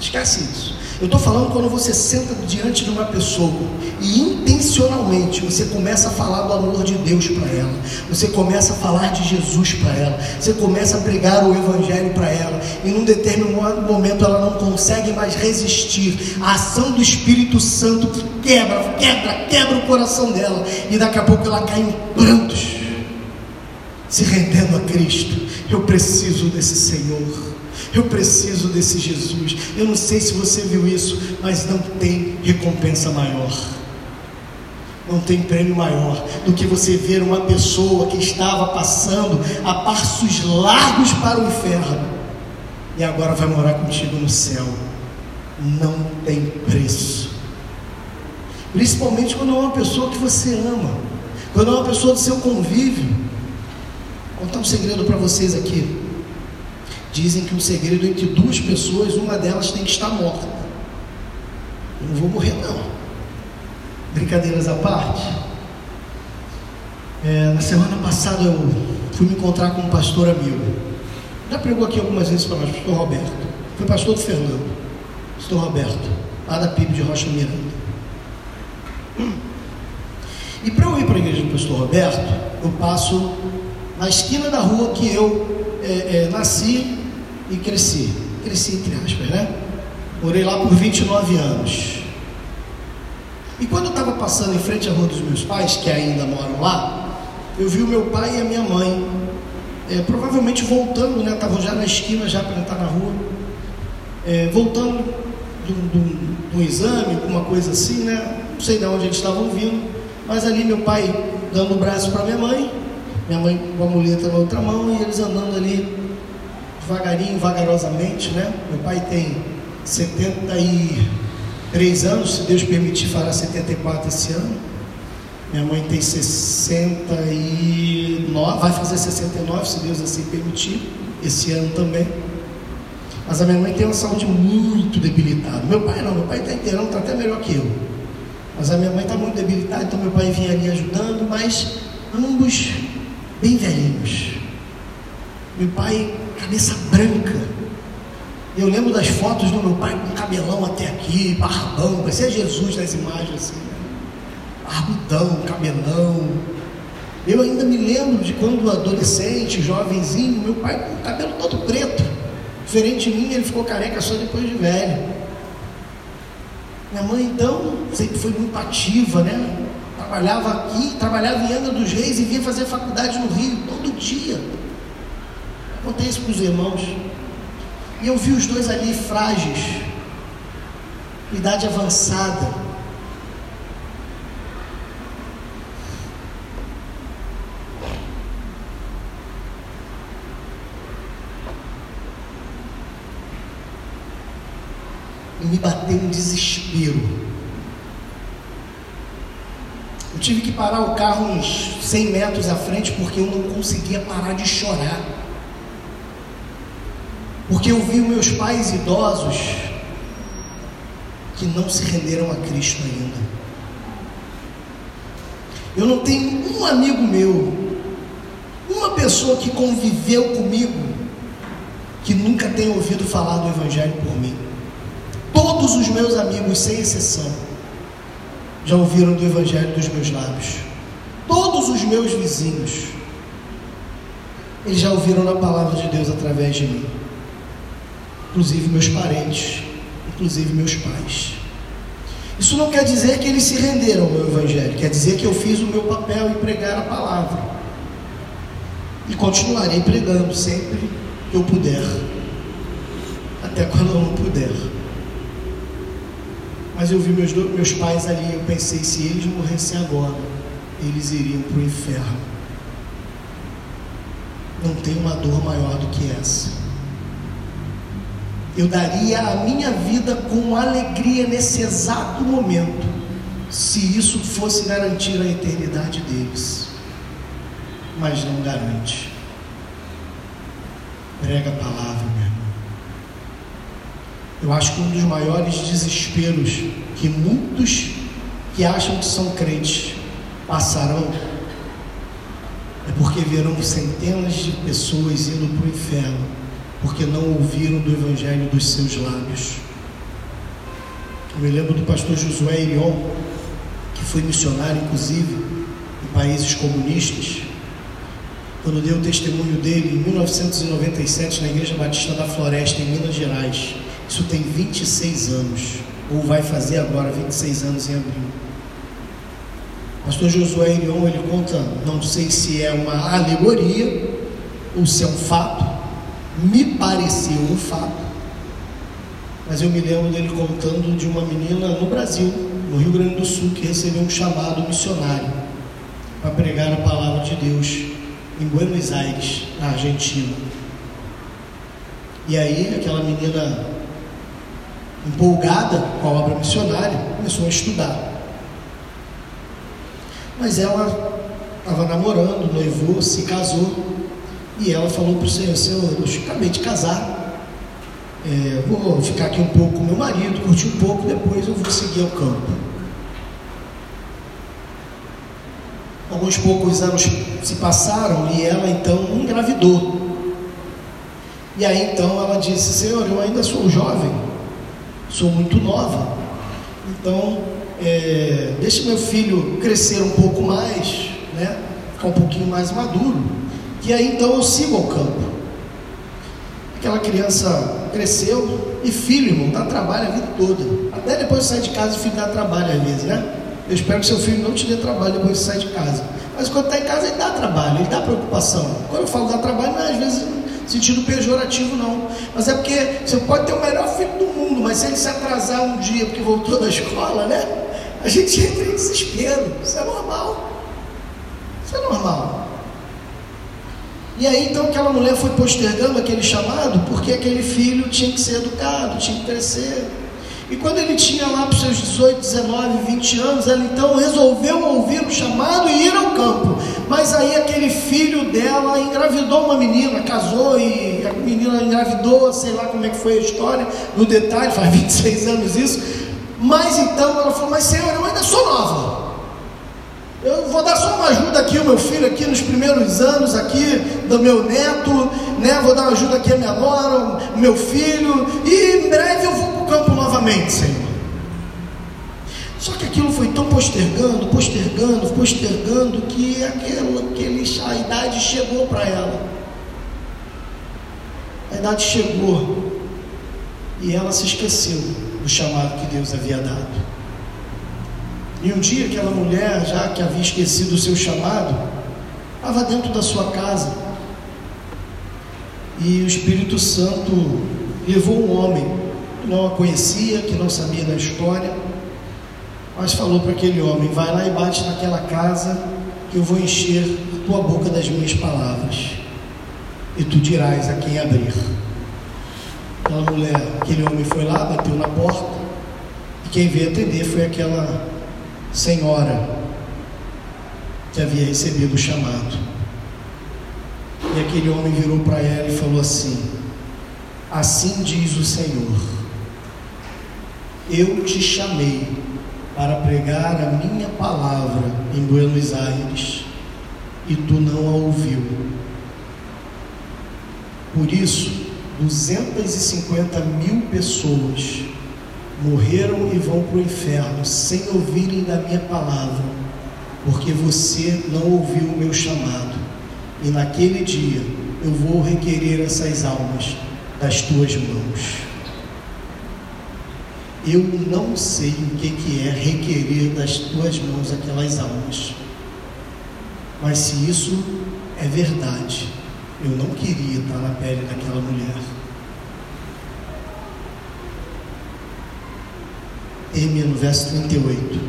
Esquece isso. Eu estou falando quando você senta diante de uma pessoa e intencionalmente você começa a falar do amor de Deus para ela, você começa a falar de Jesus para ela, você começa a pregar o Evangelho para ela, e num determinado momento ela não consegue mais resistir. À ação do Espírito Santo que quebra, quebra, quebra o coração dela, e daqui a pouco ela cai em prantos, se rendendo a Cristo. Eu preciso desse Senhor. Eu preciso desse Jesus. Eu não sei se você viu isso, mas não tem recompensa maior. Não tem prêmio maior do que você ver uma pessoa que estava passando a passos largos para o inferno e agora vai morar contigo no céu. Não tem preço. Principalmente quando é uma pessoa que você ama, quando é uma pessoa do seu convívio. Contar um segredo para vocês aqui. Dizem que o segredo entre duas pessoas, uma delas tem que estar morta. Eu não vou morrer, não. Brincadeiras à parte. É, na semana passada eu fui me encontrar com um pastor amigo. Já pregou aqui algumas vezes para nós, pastor Roberto. Foi pastor do Fernando. Pastor Roberto, lá da PIB de Rocha Miranda. E para eu ir para a igreja do pastor Roberto, eu passo na esquina da rua que eu é, é, nasci e cresci. Cresci entre aspas, né? Morei lá por 29 anos. E quando eu estava passando em frente à rua dos meus pais, que ainda moram lá, eu vi o meu pai e a minha mãe, é, provavelmente voltando, né? Estavam já na esquina, já para entrar na rua, é, voltando de um exame, alguma coisa assim, né? Não sei de onde eles estavam vindo, mas ali meu pai dando o braço para minha mãe, minha mãe com a muleta na outra mão e eles andando ali devagarinho, vagarosamente, né? Meu pai tem 73 anos, se Deus permitir, fará 74 esse ano. Minha mãe tem 69, vai fazer 69, se Deus assim permitir, esse ano também. Mas a minha mãe tem uma saúde muito debilitada. Meu pai não, meu pai está inteirão, está até melhor que eu. Mas a minha mãe está muito debilitada, então meu pai vinha ali ajudando, mas ambos bem velhinhos. Meu pai, cabeça branca. Eu lembro das fotos do meu pai com cabelão até aqui, barbão, parecia Jesus nas imagens assim. Barbudão, cabelão. Eu ainda me lembro de quando adolescente, jovenzinho, meu pai com o cabelo todo preto. Diferente de mim, ele ficou careca só depois de velho. Minha mãe, então, sempre foi muito ativa, né? Trabalhava aqui, trabalhava em Angra dos Reis e vinha fazer faculdade no Rio, todo dia. Contei isso para os irmãos. E eu vi os dois ali frágeis, idade avançada. E me bateu um desespero. Eu tive que parar o carro uns 100 metros à frente porque eu não conseguia parar de chorar. Porque eu vi meus pais idosos que não se renderam a Cristo ainda. Eu não tenho um amigo meu, uma pessoa que conviveu comigo, que nunca tenha ouvido falar do Evangelho por mim. Todos os meus amigos, sem exceção, já ouviram do Evangelho dos meus lábios. Todos os meus vizinhos, eles já ouviram na palavra de Deus através de mim inclusive meus parentes, inclusive meus pais. Isso não quer dizer que eles se renderam ao meu evangelho, quer dizer que eu fiz o meu papel em pregar a palavra. E continuarei pregando sempre que eu puder, até quando eu não puder. Mas eu vi meus, meus pais ali, eu pensei, se eles morressem agora, eles iriam para o inferno. Não tem uma dor maior do que essa. Eu daria a minha vida com alegria nesse exato momento, se isso fosse garantir a eternidade deles. Mas não garante. Prega a palavra. Eu acho que um dos maiores desesperos que muitos que acham que são crentes passarão é porque verão centenas de pessoas indo para o inferno porque não ouviram do Evangelho dos seus lábios. Eu me lembro do pastor Josué Irion, que foi missionário, inclusive, em países comunistas, quando deu o testemunho dele em 1997 na Igreja Batista da Floresta, em Minas Gerais. Isso tem 26 anos, ou vai fazer agora 26 anos em abril. Pastor Josué Irion, ele conta, não sei se é uma alegoria ou se é um fato, me pareceu um fato, mas eu me lembro dele contando de uma menina no Brasil, no Rio Grande do Sul, que recebeu um chamado missionário para pregar a palavra de Deus em Buenos Aires, na Argentina. E aí, aquela menina empolgada com a obra missionária, começou a estudar. Mas ela estava namorando, noivou, se casou e ela falou para o Senhor: Senhor, eu acabei de casar, é, vou ficar aqui um pouco com meu marido, curtir um pouco, depois eu vou seguir ao campo. Alguns poucos anos se passaram e ela então engravidou. E aí então ela disse: Senhor, eu ainda sou jovem, sou muito nova, então é, deixe meu filho crescer um pouco mais, né, ficar um pouquinho mais maduro e aí então eu sigo ao campo. Aquela criança cresceu e filho, irmão, dá trabalho a vida toda. Até depois de sair de casa, o filho dá trabalho às vezes, né? Eu espero que seu filho não te dê trabalho depois de sair de casa. Mas quando está em casa, ele dá trabalho, ele dá preocupação. Quando eu falo dar trabalho, não é às vezes sentido pejorativo, não. Mas é porque você pode ter o melhor filho do mundo, mas se ele se atrasar um dia porque voltou da escola, né? A gente entra em desespero. Isso é normal. Isso é normal. E aí então aquela mulher foi postergando aquele chamado porque aquele filho tinha que ser educado, tinha que crescer. E quando ele tinha lá para os seus 18, 19, 20 anos, ela então resolveu ouvir o chamado e ir ao campo. Mas aí aquele filho dela engravidou uma menina, casou e a menina engravidou, sei lá como é que foi a história, no detalhe, faz 26 anos isso. Mas então ela falou: Mas Senhor, eu ainda sou nova. Eu vou dar só uma ajuda aqui ao meu filho aqui nos primeiros anos aqui do meu neto, né? Vou dar uma ajuda aqui à minha nora, meu filho, e em breve eu vou para o campo novamente, Senhor. Só que aquilo foi tão postergando, postergando, postergando, que aquela, aquele, a idade chegou para ela. A idade chegou. E ela se esqueceu do chamado que Deus havia dado. E um dia aquela mulher, já que havia esquecido o seu chamado, estava dentro da sua casa. E o Espírito Santo levou um homem que não a conhecia, que não sabia da história mas falou para aquele homem: Vai lá e bate naquela casa, que eu vou encher a tua boca das minhas palavras, e tu dirás a quem abrir. Aquela mulher, aquele homem foi lá, bateu na porta, e quem veio atender foi aquela senhora que havia recebido o chamado. E aquele homem virou para ela e falou assim: Assim diz o Senhor, eu te chamei para pregar a minha palavra em Buenos Aires e tu não a ouviu. Por isso, 250 mil pessoas morreram e vão para o inferno sem ouvirem da minha palavra, porque você não ouviu o meu chamado. E naquele dia eu vou requerer essas almas das tuas mãos. Eu não sei o que, que é requerer das tuas mãos aquelas almas. Mas se isso é verdade, eu não queria estar na pele daquela mulher. Termina no verso 38.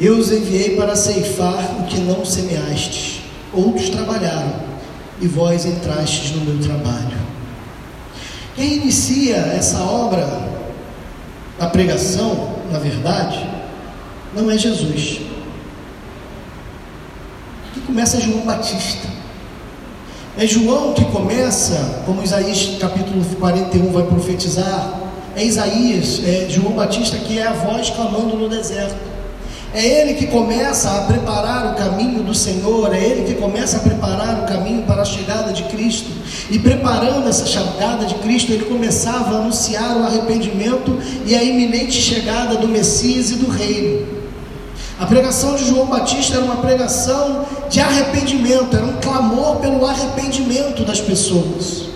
Eu os enviei para ceifar o que não semeastes. Outros trabalharam, e vós entrastes no meu trabalho. Quem inicia essa obra da pregação, na verdade, não é Jesus. Que começa João Batista. É João que começa, como Isaías capítulo 41 vai profetizar, é Isaías, é João Batista que é a voz clamando no deserto. É Ele que começa a preparar o caminho do Senhor, é Ele que começa a preparar o caminho para a chegada de Cristo. E preparando essa chegada de Cristo, Ele começava a anunciar o arrependimento e a iminente chegada do Messias e do Reino. A pregação de João Batista era uma pregação de arrependimento, era um clamor pelo arrependimento das pessoas.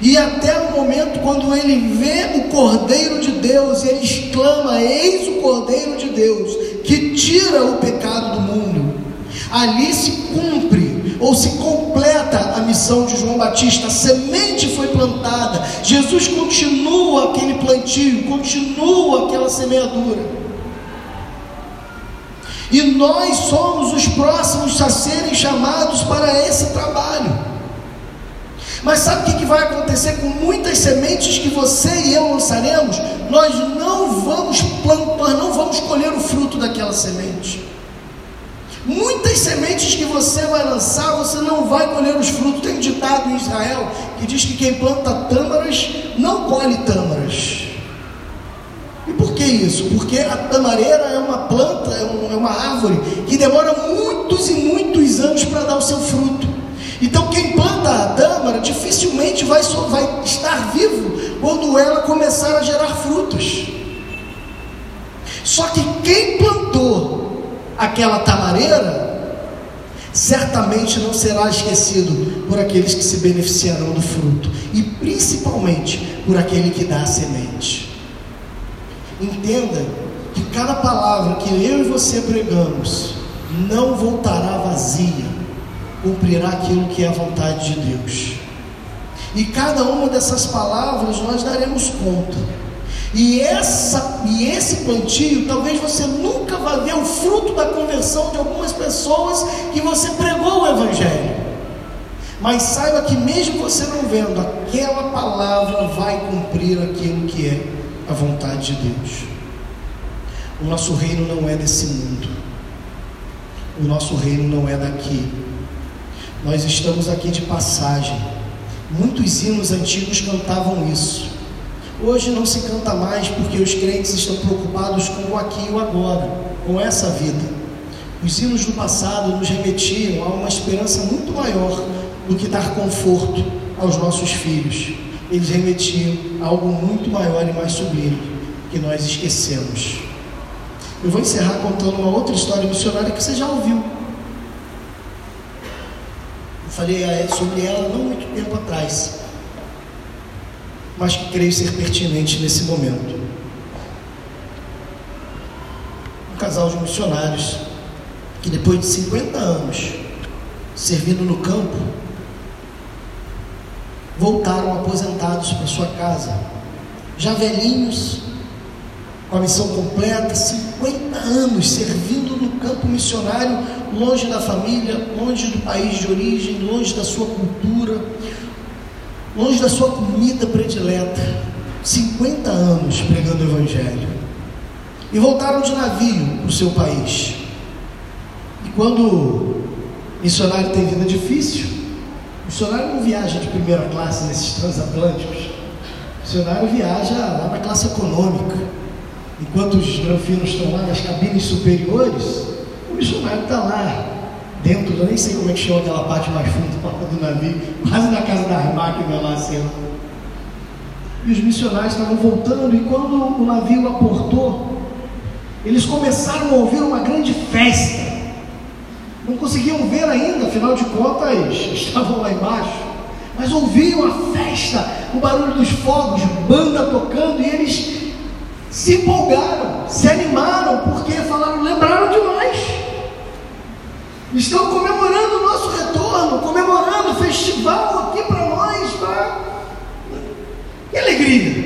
E até o momento quando ele vê o Cordeiro de Deus, ele exclama: Eis o Cordeiro de Deus, que tira o pecado do mundo. Ali se cumpre ou se completa a missão de João Batista. A semente foi plantada. Jesus continua aquele plantio, continua aquela semeadura. E nós somos os próximos a serem chamados para esse trabalho. Mas sabe o que vai acontecer com muitas sementes que você e eu lançaremos? Nós não vamos plantar, não vamos colher o fruto daquela semente. Muitas sementes que você vai lançar, você não vai colher os frutos. Tem um ditado em Israel que diz que quem planta tâmaras não colhe tâmaras. E por que isso? Porque a tamareira é uma planta, é, é uma árvore que demora muitos e muitos anos para dar o seu fruto. Então, quem planta a tâmara dificilmente vai, vai estar vivo quando ela começar a gerar frutos. Só que quem plantou aquela tamareira, certamente não será esquecido por aqueles que se beneficiarão do fruto, e principalmente por aquele que dá a semente. Entenda que cada palavra que eu e você pregamos não voltará vazia cumprirá aquilo que é a vontade de Deus. E cada uma dessas palavras nós daremos conta. E, essa, e esse plantio, talvez você nunca vá ver o fruto da conversão de algumas pessoas que você pregou o Evangelho. Mas saiba que, mesmo você não vendo, aquela palavra vai cumprir aquilo que é a vontade de Deus. O nosso reino não é desse mundo. O nosso reino não é daqui. Nós estamos aqui de passagem. Muitos hinos antigos cantavam isso. Hoje não se canta mais porque os crentes estão preocupados com o aqui e o agora, com essa vida. Os hinos do passado nos remetiam a uma esperança muito maior do que dar conforto aos nossos filhos. Eles remetiam a algo muito maior e mais sublime que nós esquecemos. Eu vou encerrar contando uma outra história missionária que você já ouviu. Eu falei sobre ela não muito tempo atrás, mas que creio ser pertinente nesse momento. Um casal de missionários que depois de 50 anos servindo no campo, voltaram aposentados para sua casa, já velhinhos, com a missão completa, 50 anos servindo no campo missionário, longe da família, longe do país de origem, longe da sua cultura, longe da sua comida predileta. 50 anos pregando o Evangelho. E voltaram de navio para o seu país. E quando missionário tem vida difícil, missionário não viaja de primeira classe nesses transatlânticos. missionário viaja lá na classe econômica. Enquanto os granfinos estão lá nas cabines superiores, o missionário está lá dentro, eu nem sei como é que chama aquela parte mais funda do navio, quase na casa da máquinas lá assim. E os missionários estavam voltando, e quando o navio aportou, eles começaram a ouvir uma grande festa. Não conseguiam ver ainda, afinal de contas, estavam lá embaixo. Mas ouviam a festa, o barulho dos fogos, banda tocando, e eles se empolgaram, se animaram, porque falaram, lembraram demais. Estão comemorando o nosso retorno, comemorando o festival aqui para nós, tá? Que alegria!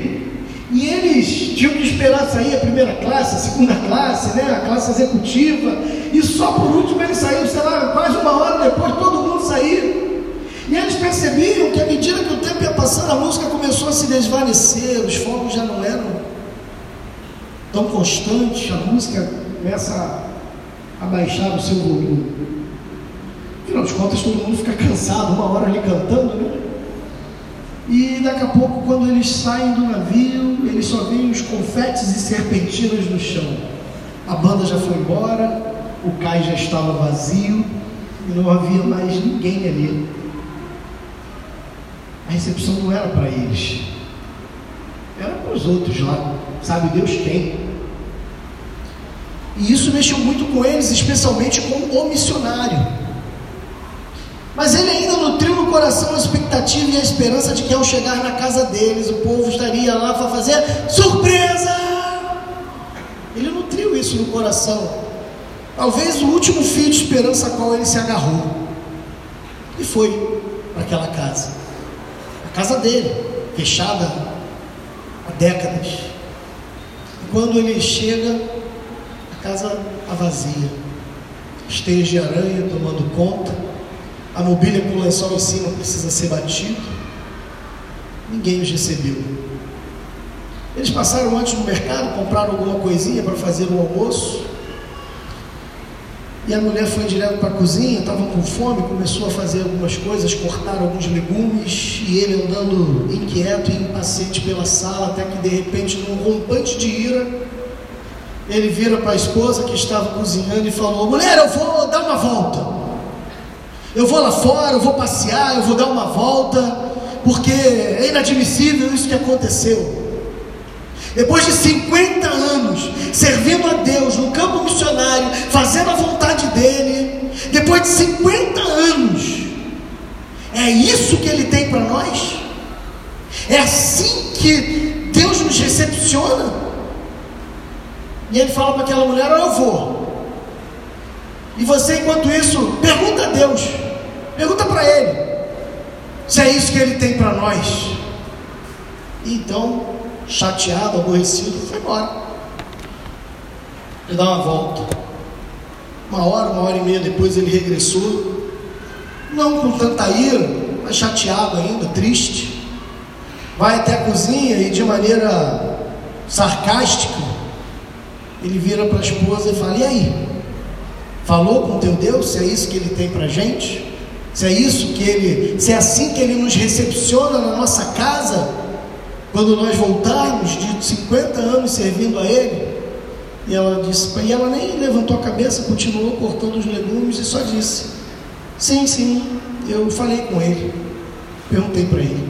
E eles tinham que esperar sair a primeira classe, a segunda classe, né? a classe executiva, e só por último eles saíram, sei lá, quase uma hora depois, todo mundo saiu. E eles percebiam que à medida que o tempo ia passando, a música começou a se desvanecer, os fogos já não eram tão constantes, a música começa a baixar o seu volume. Afinal de contas, todo mundo fica cansado, uma hora ali cantando, né? E daqui a pouco, quando eles saem do navio, eles só veem os confetes e serpentinas no chão. A banda já foi embora, o cais já estava vazio e não havia mais ninguém ali. A recepção não era para eles, era para os outros lá, sabe Deus quem. E isso mexeu muito com eles, especialmente com o missionário. Mas ele ainda nutriu no coração a expectativa e a esperança de que ao chegar na casa deles, o povo estaria lá para fazer surpresa. Ele nutriu isso no coração. Talvez o último fio de esperança a qual ele se agarrou. E foi para aquela casa. A casa dele, fechada há décadas. E quando ele chega, a casa está vazia. Esteias de aranha tomando conta a mobília com o lençol em cima precisa ser batido. Ninguém os recebeu. Eles passaram antes no mercado, compraram alguma coisinha para fazer o almoço. E a mulher foi direto para a cozinha, estava com fome, começou a fazer algumas coisas, cortar alguns legumes, e ele andando inquieto e impaciente pela sala, até que de repente, num rompante de ira, ele vira para a esposa que estava cozinhando e falou: Mulher, eu vou dar uma volta. Eu vou lá fora, eu vou passear, eu vou dar uma volta, porque é inadmissível isso que aconteceu. Depois de 50 anos servindo a Deus no campo missionário, fazendo a vontade dele, depois de 50 anos, é isso que ele tem para nós? É assim que Deus nos recepciona? E ele fala para aquela mulher: Eu vou, e você, enquanto isso, pergunta a Deus, pergunta para Ele, se é isso que Ele tem para nós. E então, chateado, aborrecido, foi embora. Ele dá uma volta. Uma hora, uma hora e meia depois ele regressou, não com tanta ira, mas chateado ainda, triste. Vai até a cozinha e de maneira sarcástica, ele vira para a esposa e fala: E aí? Falou com teu Deus se é isso que ele tem para gente? Se é isso que ele, se é assim que ele nos recepciona na nossa casa, quando nós voltarmos de 50 anos servindo a ele, e ela disse, e ela nem levantou a cabeça, continuou cortando os legumes e só disse: Sim, sim, eu falei com ele, perguntei para ele.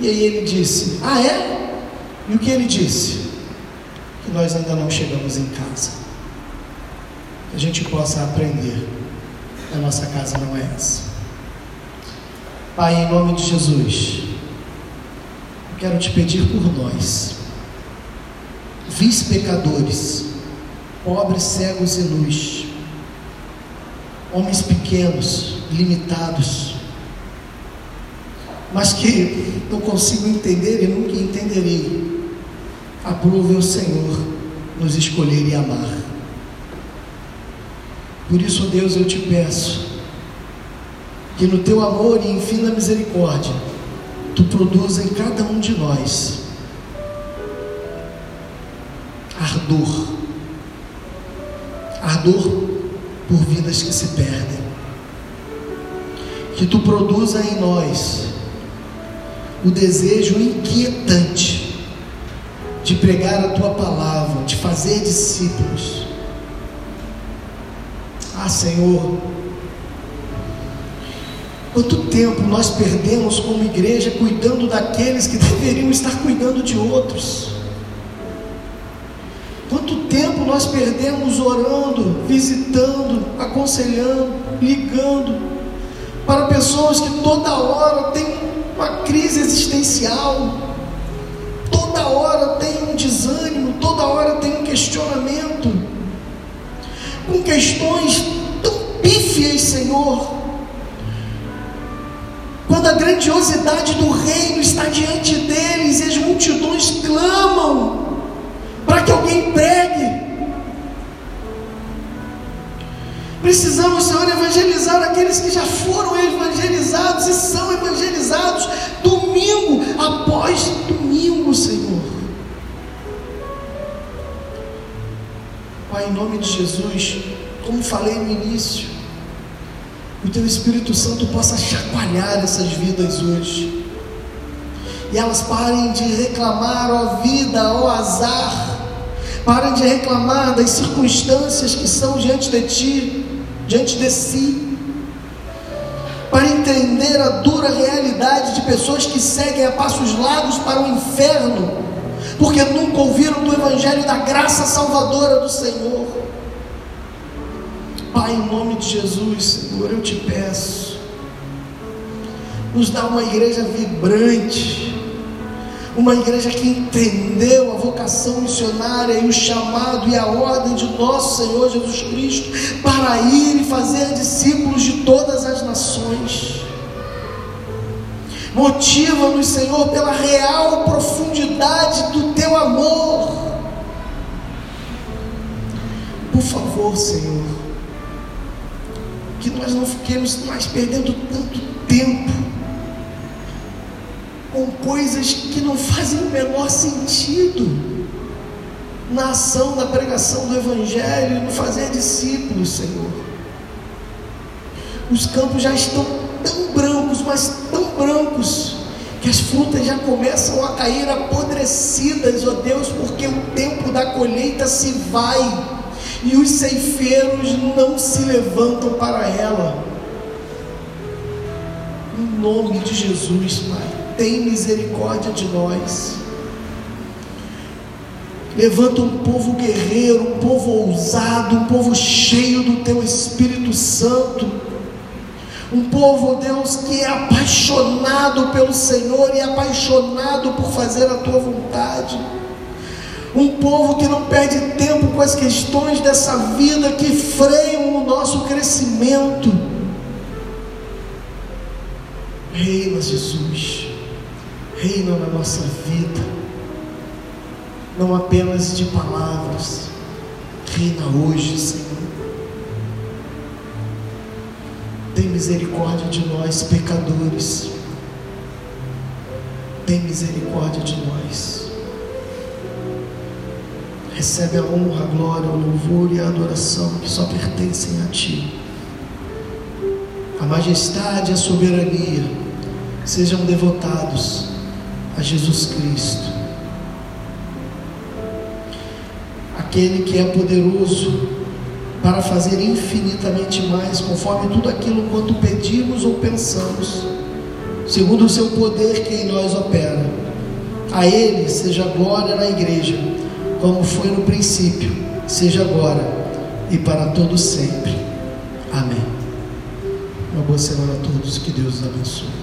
E aí ele disse: Ah, é? E o que ele disse? Que nós ainda não chegamos em casa. A gente possa aprender. A nossa casa não é essa. Pai, em nome de Jesus, eu quero te pedir por nós, vis pecadores, pobres, cegos e nus, homens pequenos, limitados, mas que não consigo entender e nunca entenderei. Aprove o Senhor nos escolher e amar. Por isso, Deus, eu te peço que no teu amor e infinita misericórdia, tu produza em cada um de nós ardor, ardor por vidas que se perdem, que tu produza em nós o desejo inquietante de pregar a tua palavra, de fazer discípulos. Ah, Senhor, quanto tempo nós perdemos como igreja cuidando daqueles que deveriam estar cuidando de outros? Quanto tempo nós perdemos orando, visitando, aconselhando, ligando para pessoas que toda hora têm uma crise existencial, toda hora tem um desânimo, toda hora tem um questionamento, com questões tão pífias, Senhor. Quando a grandiosidade do reino está diante deles e as multidões clamam para que alguém pregue, Precisamos, Senhor, evangelizar aqueles que já foram evangelizados e são evangelizados domingo após domingo, Senhor. Pai, em nome de Jesus, como falei no início, o Teu Espírito Santo possa chacoalhar essas vidas hoje. E elas parem de reclamar, ó vida, ó azar, parem de reclamar das circunstâncias que são diante de Ti diante de si, para entender a dura realidade de pessoas que seguem a passos largos para o inferno, porque nunca ouviram do Evangelho da graça salvadora do Senhor. Pai, em nome de Jesus, Senhor, eu te peço, nos dá uma igreja vibrante, uma igreja que entendeu a vocação missionária e o chamado e a ordem de nosso Senhor Jesus Cristo para ir e fazer discípulos de todas as nações. Motiva-nos, Senhor, pela real profundidade do teu amor. Por favor, Senhor, que nós não fiquemos mais perdendo tanto tempo com coisas que não fazem o menor sentido na ação da pregação do Evangelho no fazer discípulos, Senhor. Os campos já estão tão brancos, mas tão brancos, que as frutas já começam a cair apodrecidas, ó Deus, porque o tempo da colheita se vai e os ceifeiros não se levantam para ela. Em nome de Jesus, Pai tem misericórdia de nós. Levanta um povo guerreiro, um povo ousado, um povo cheio do teu Espírito Santo. Um povo, Deus, que é apaixonado pelo Senhor e apaixonado por fazer a tua vontade. Um povo que não perde tempo com as questões dessa vida que freiam o nosso crescimento. Reina, Jesus reina na nossa vida, não apenas de palavras, reina hoje, Senhor. Tem misericórdia de nós, pecadores. Tem misericórdia de nós. Recebe a honra, a glória, o louvor e a adoração que só pertencem a Ti. Amém. majestade e a soberania sejam devotados a Jesus Cristo, aquele que é poderoso para fazer infinitamente mais, conforme tudo aquilo quanto pedimos ou pensamos, segundo o seu poder que em nós opera. A Ele seja glória na igreja, como foi no princípio, seja agora e para todos sempre. Amém. Uma boa semana a todos, que Deus os abençoe.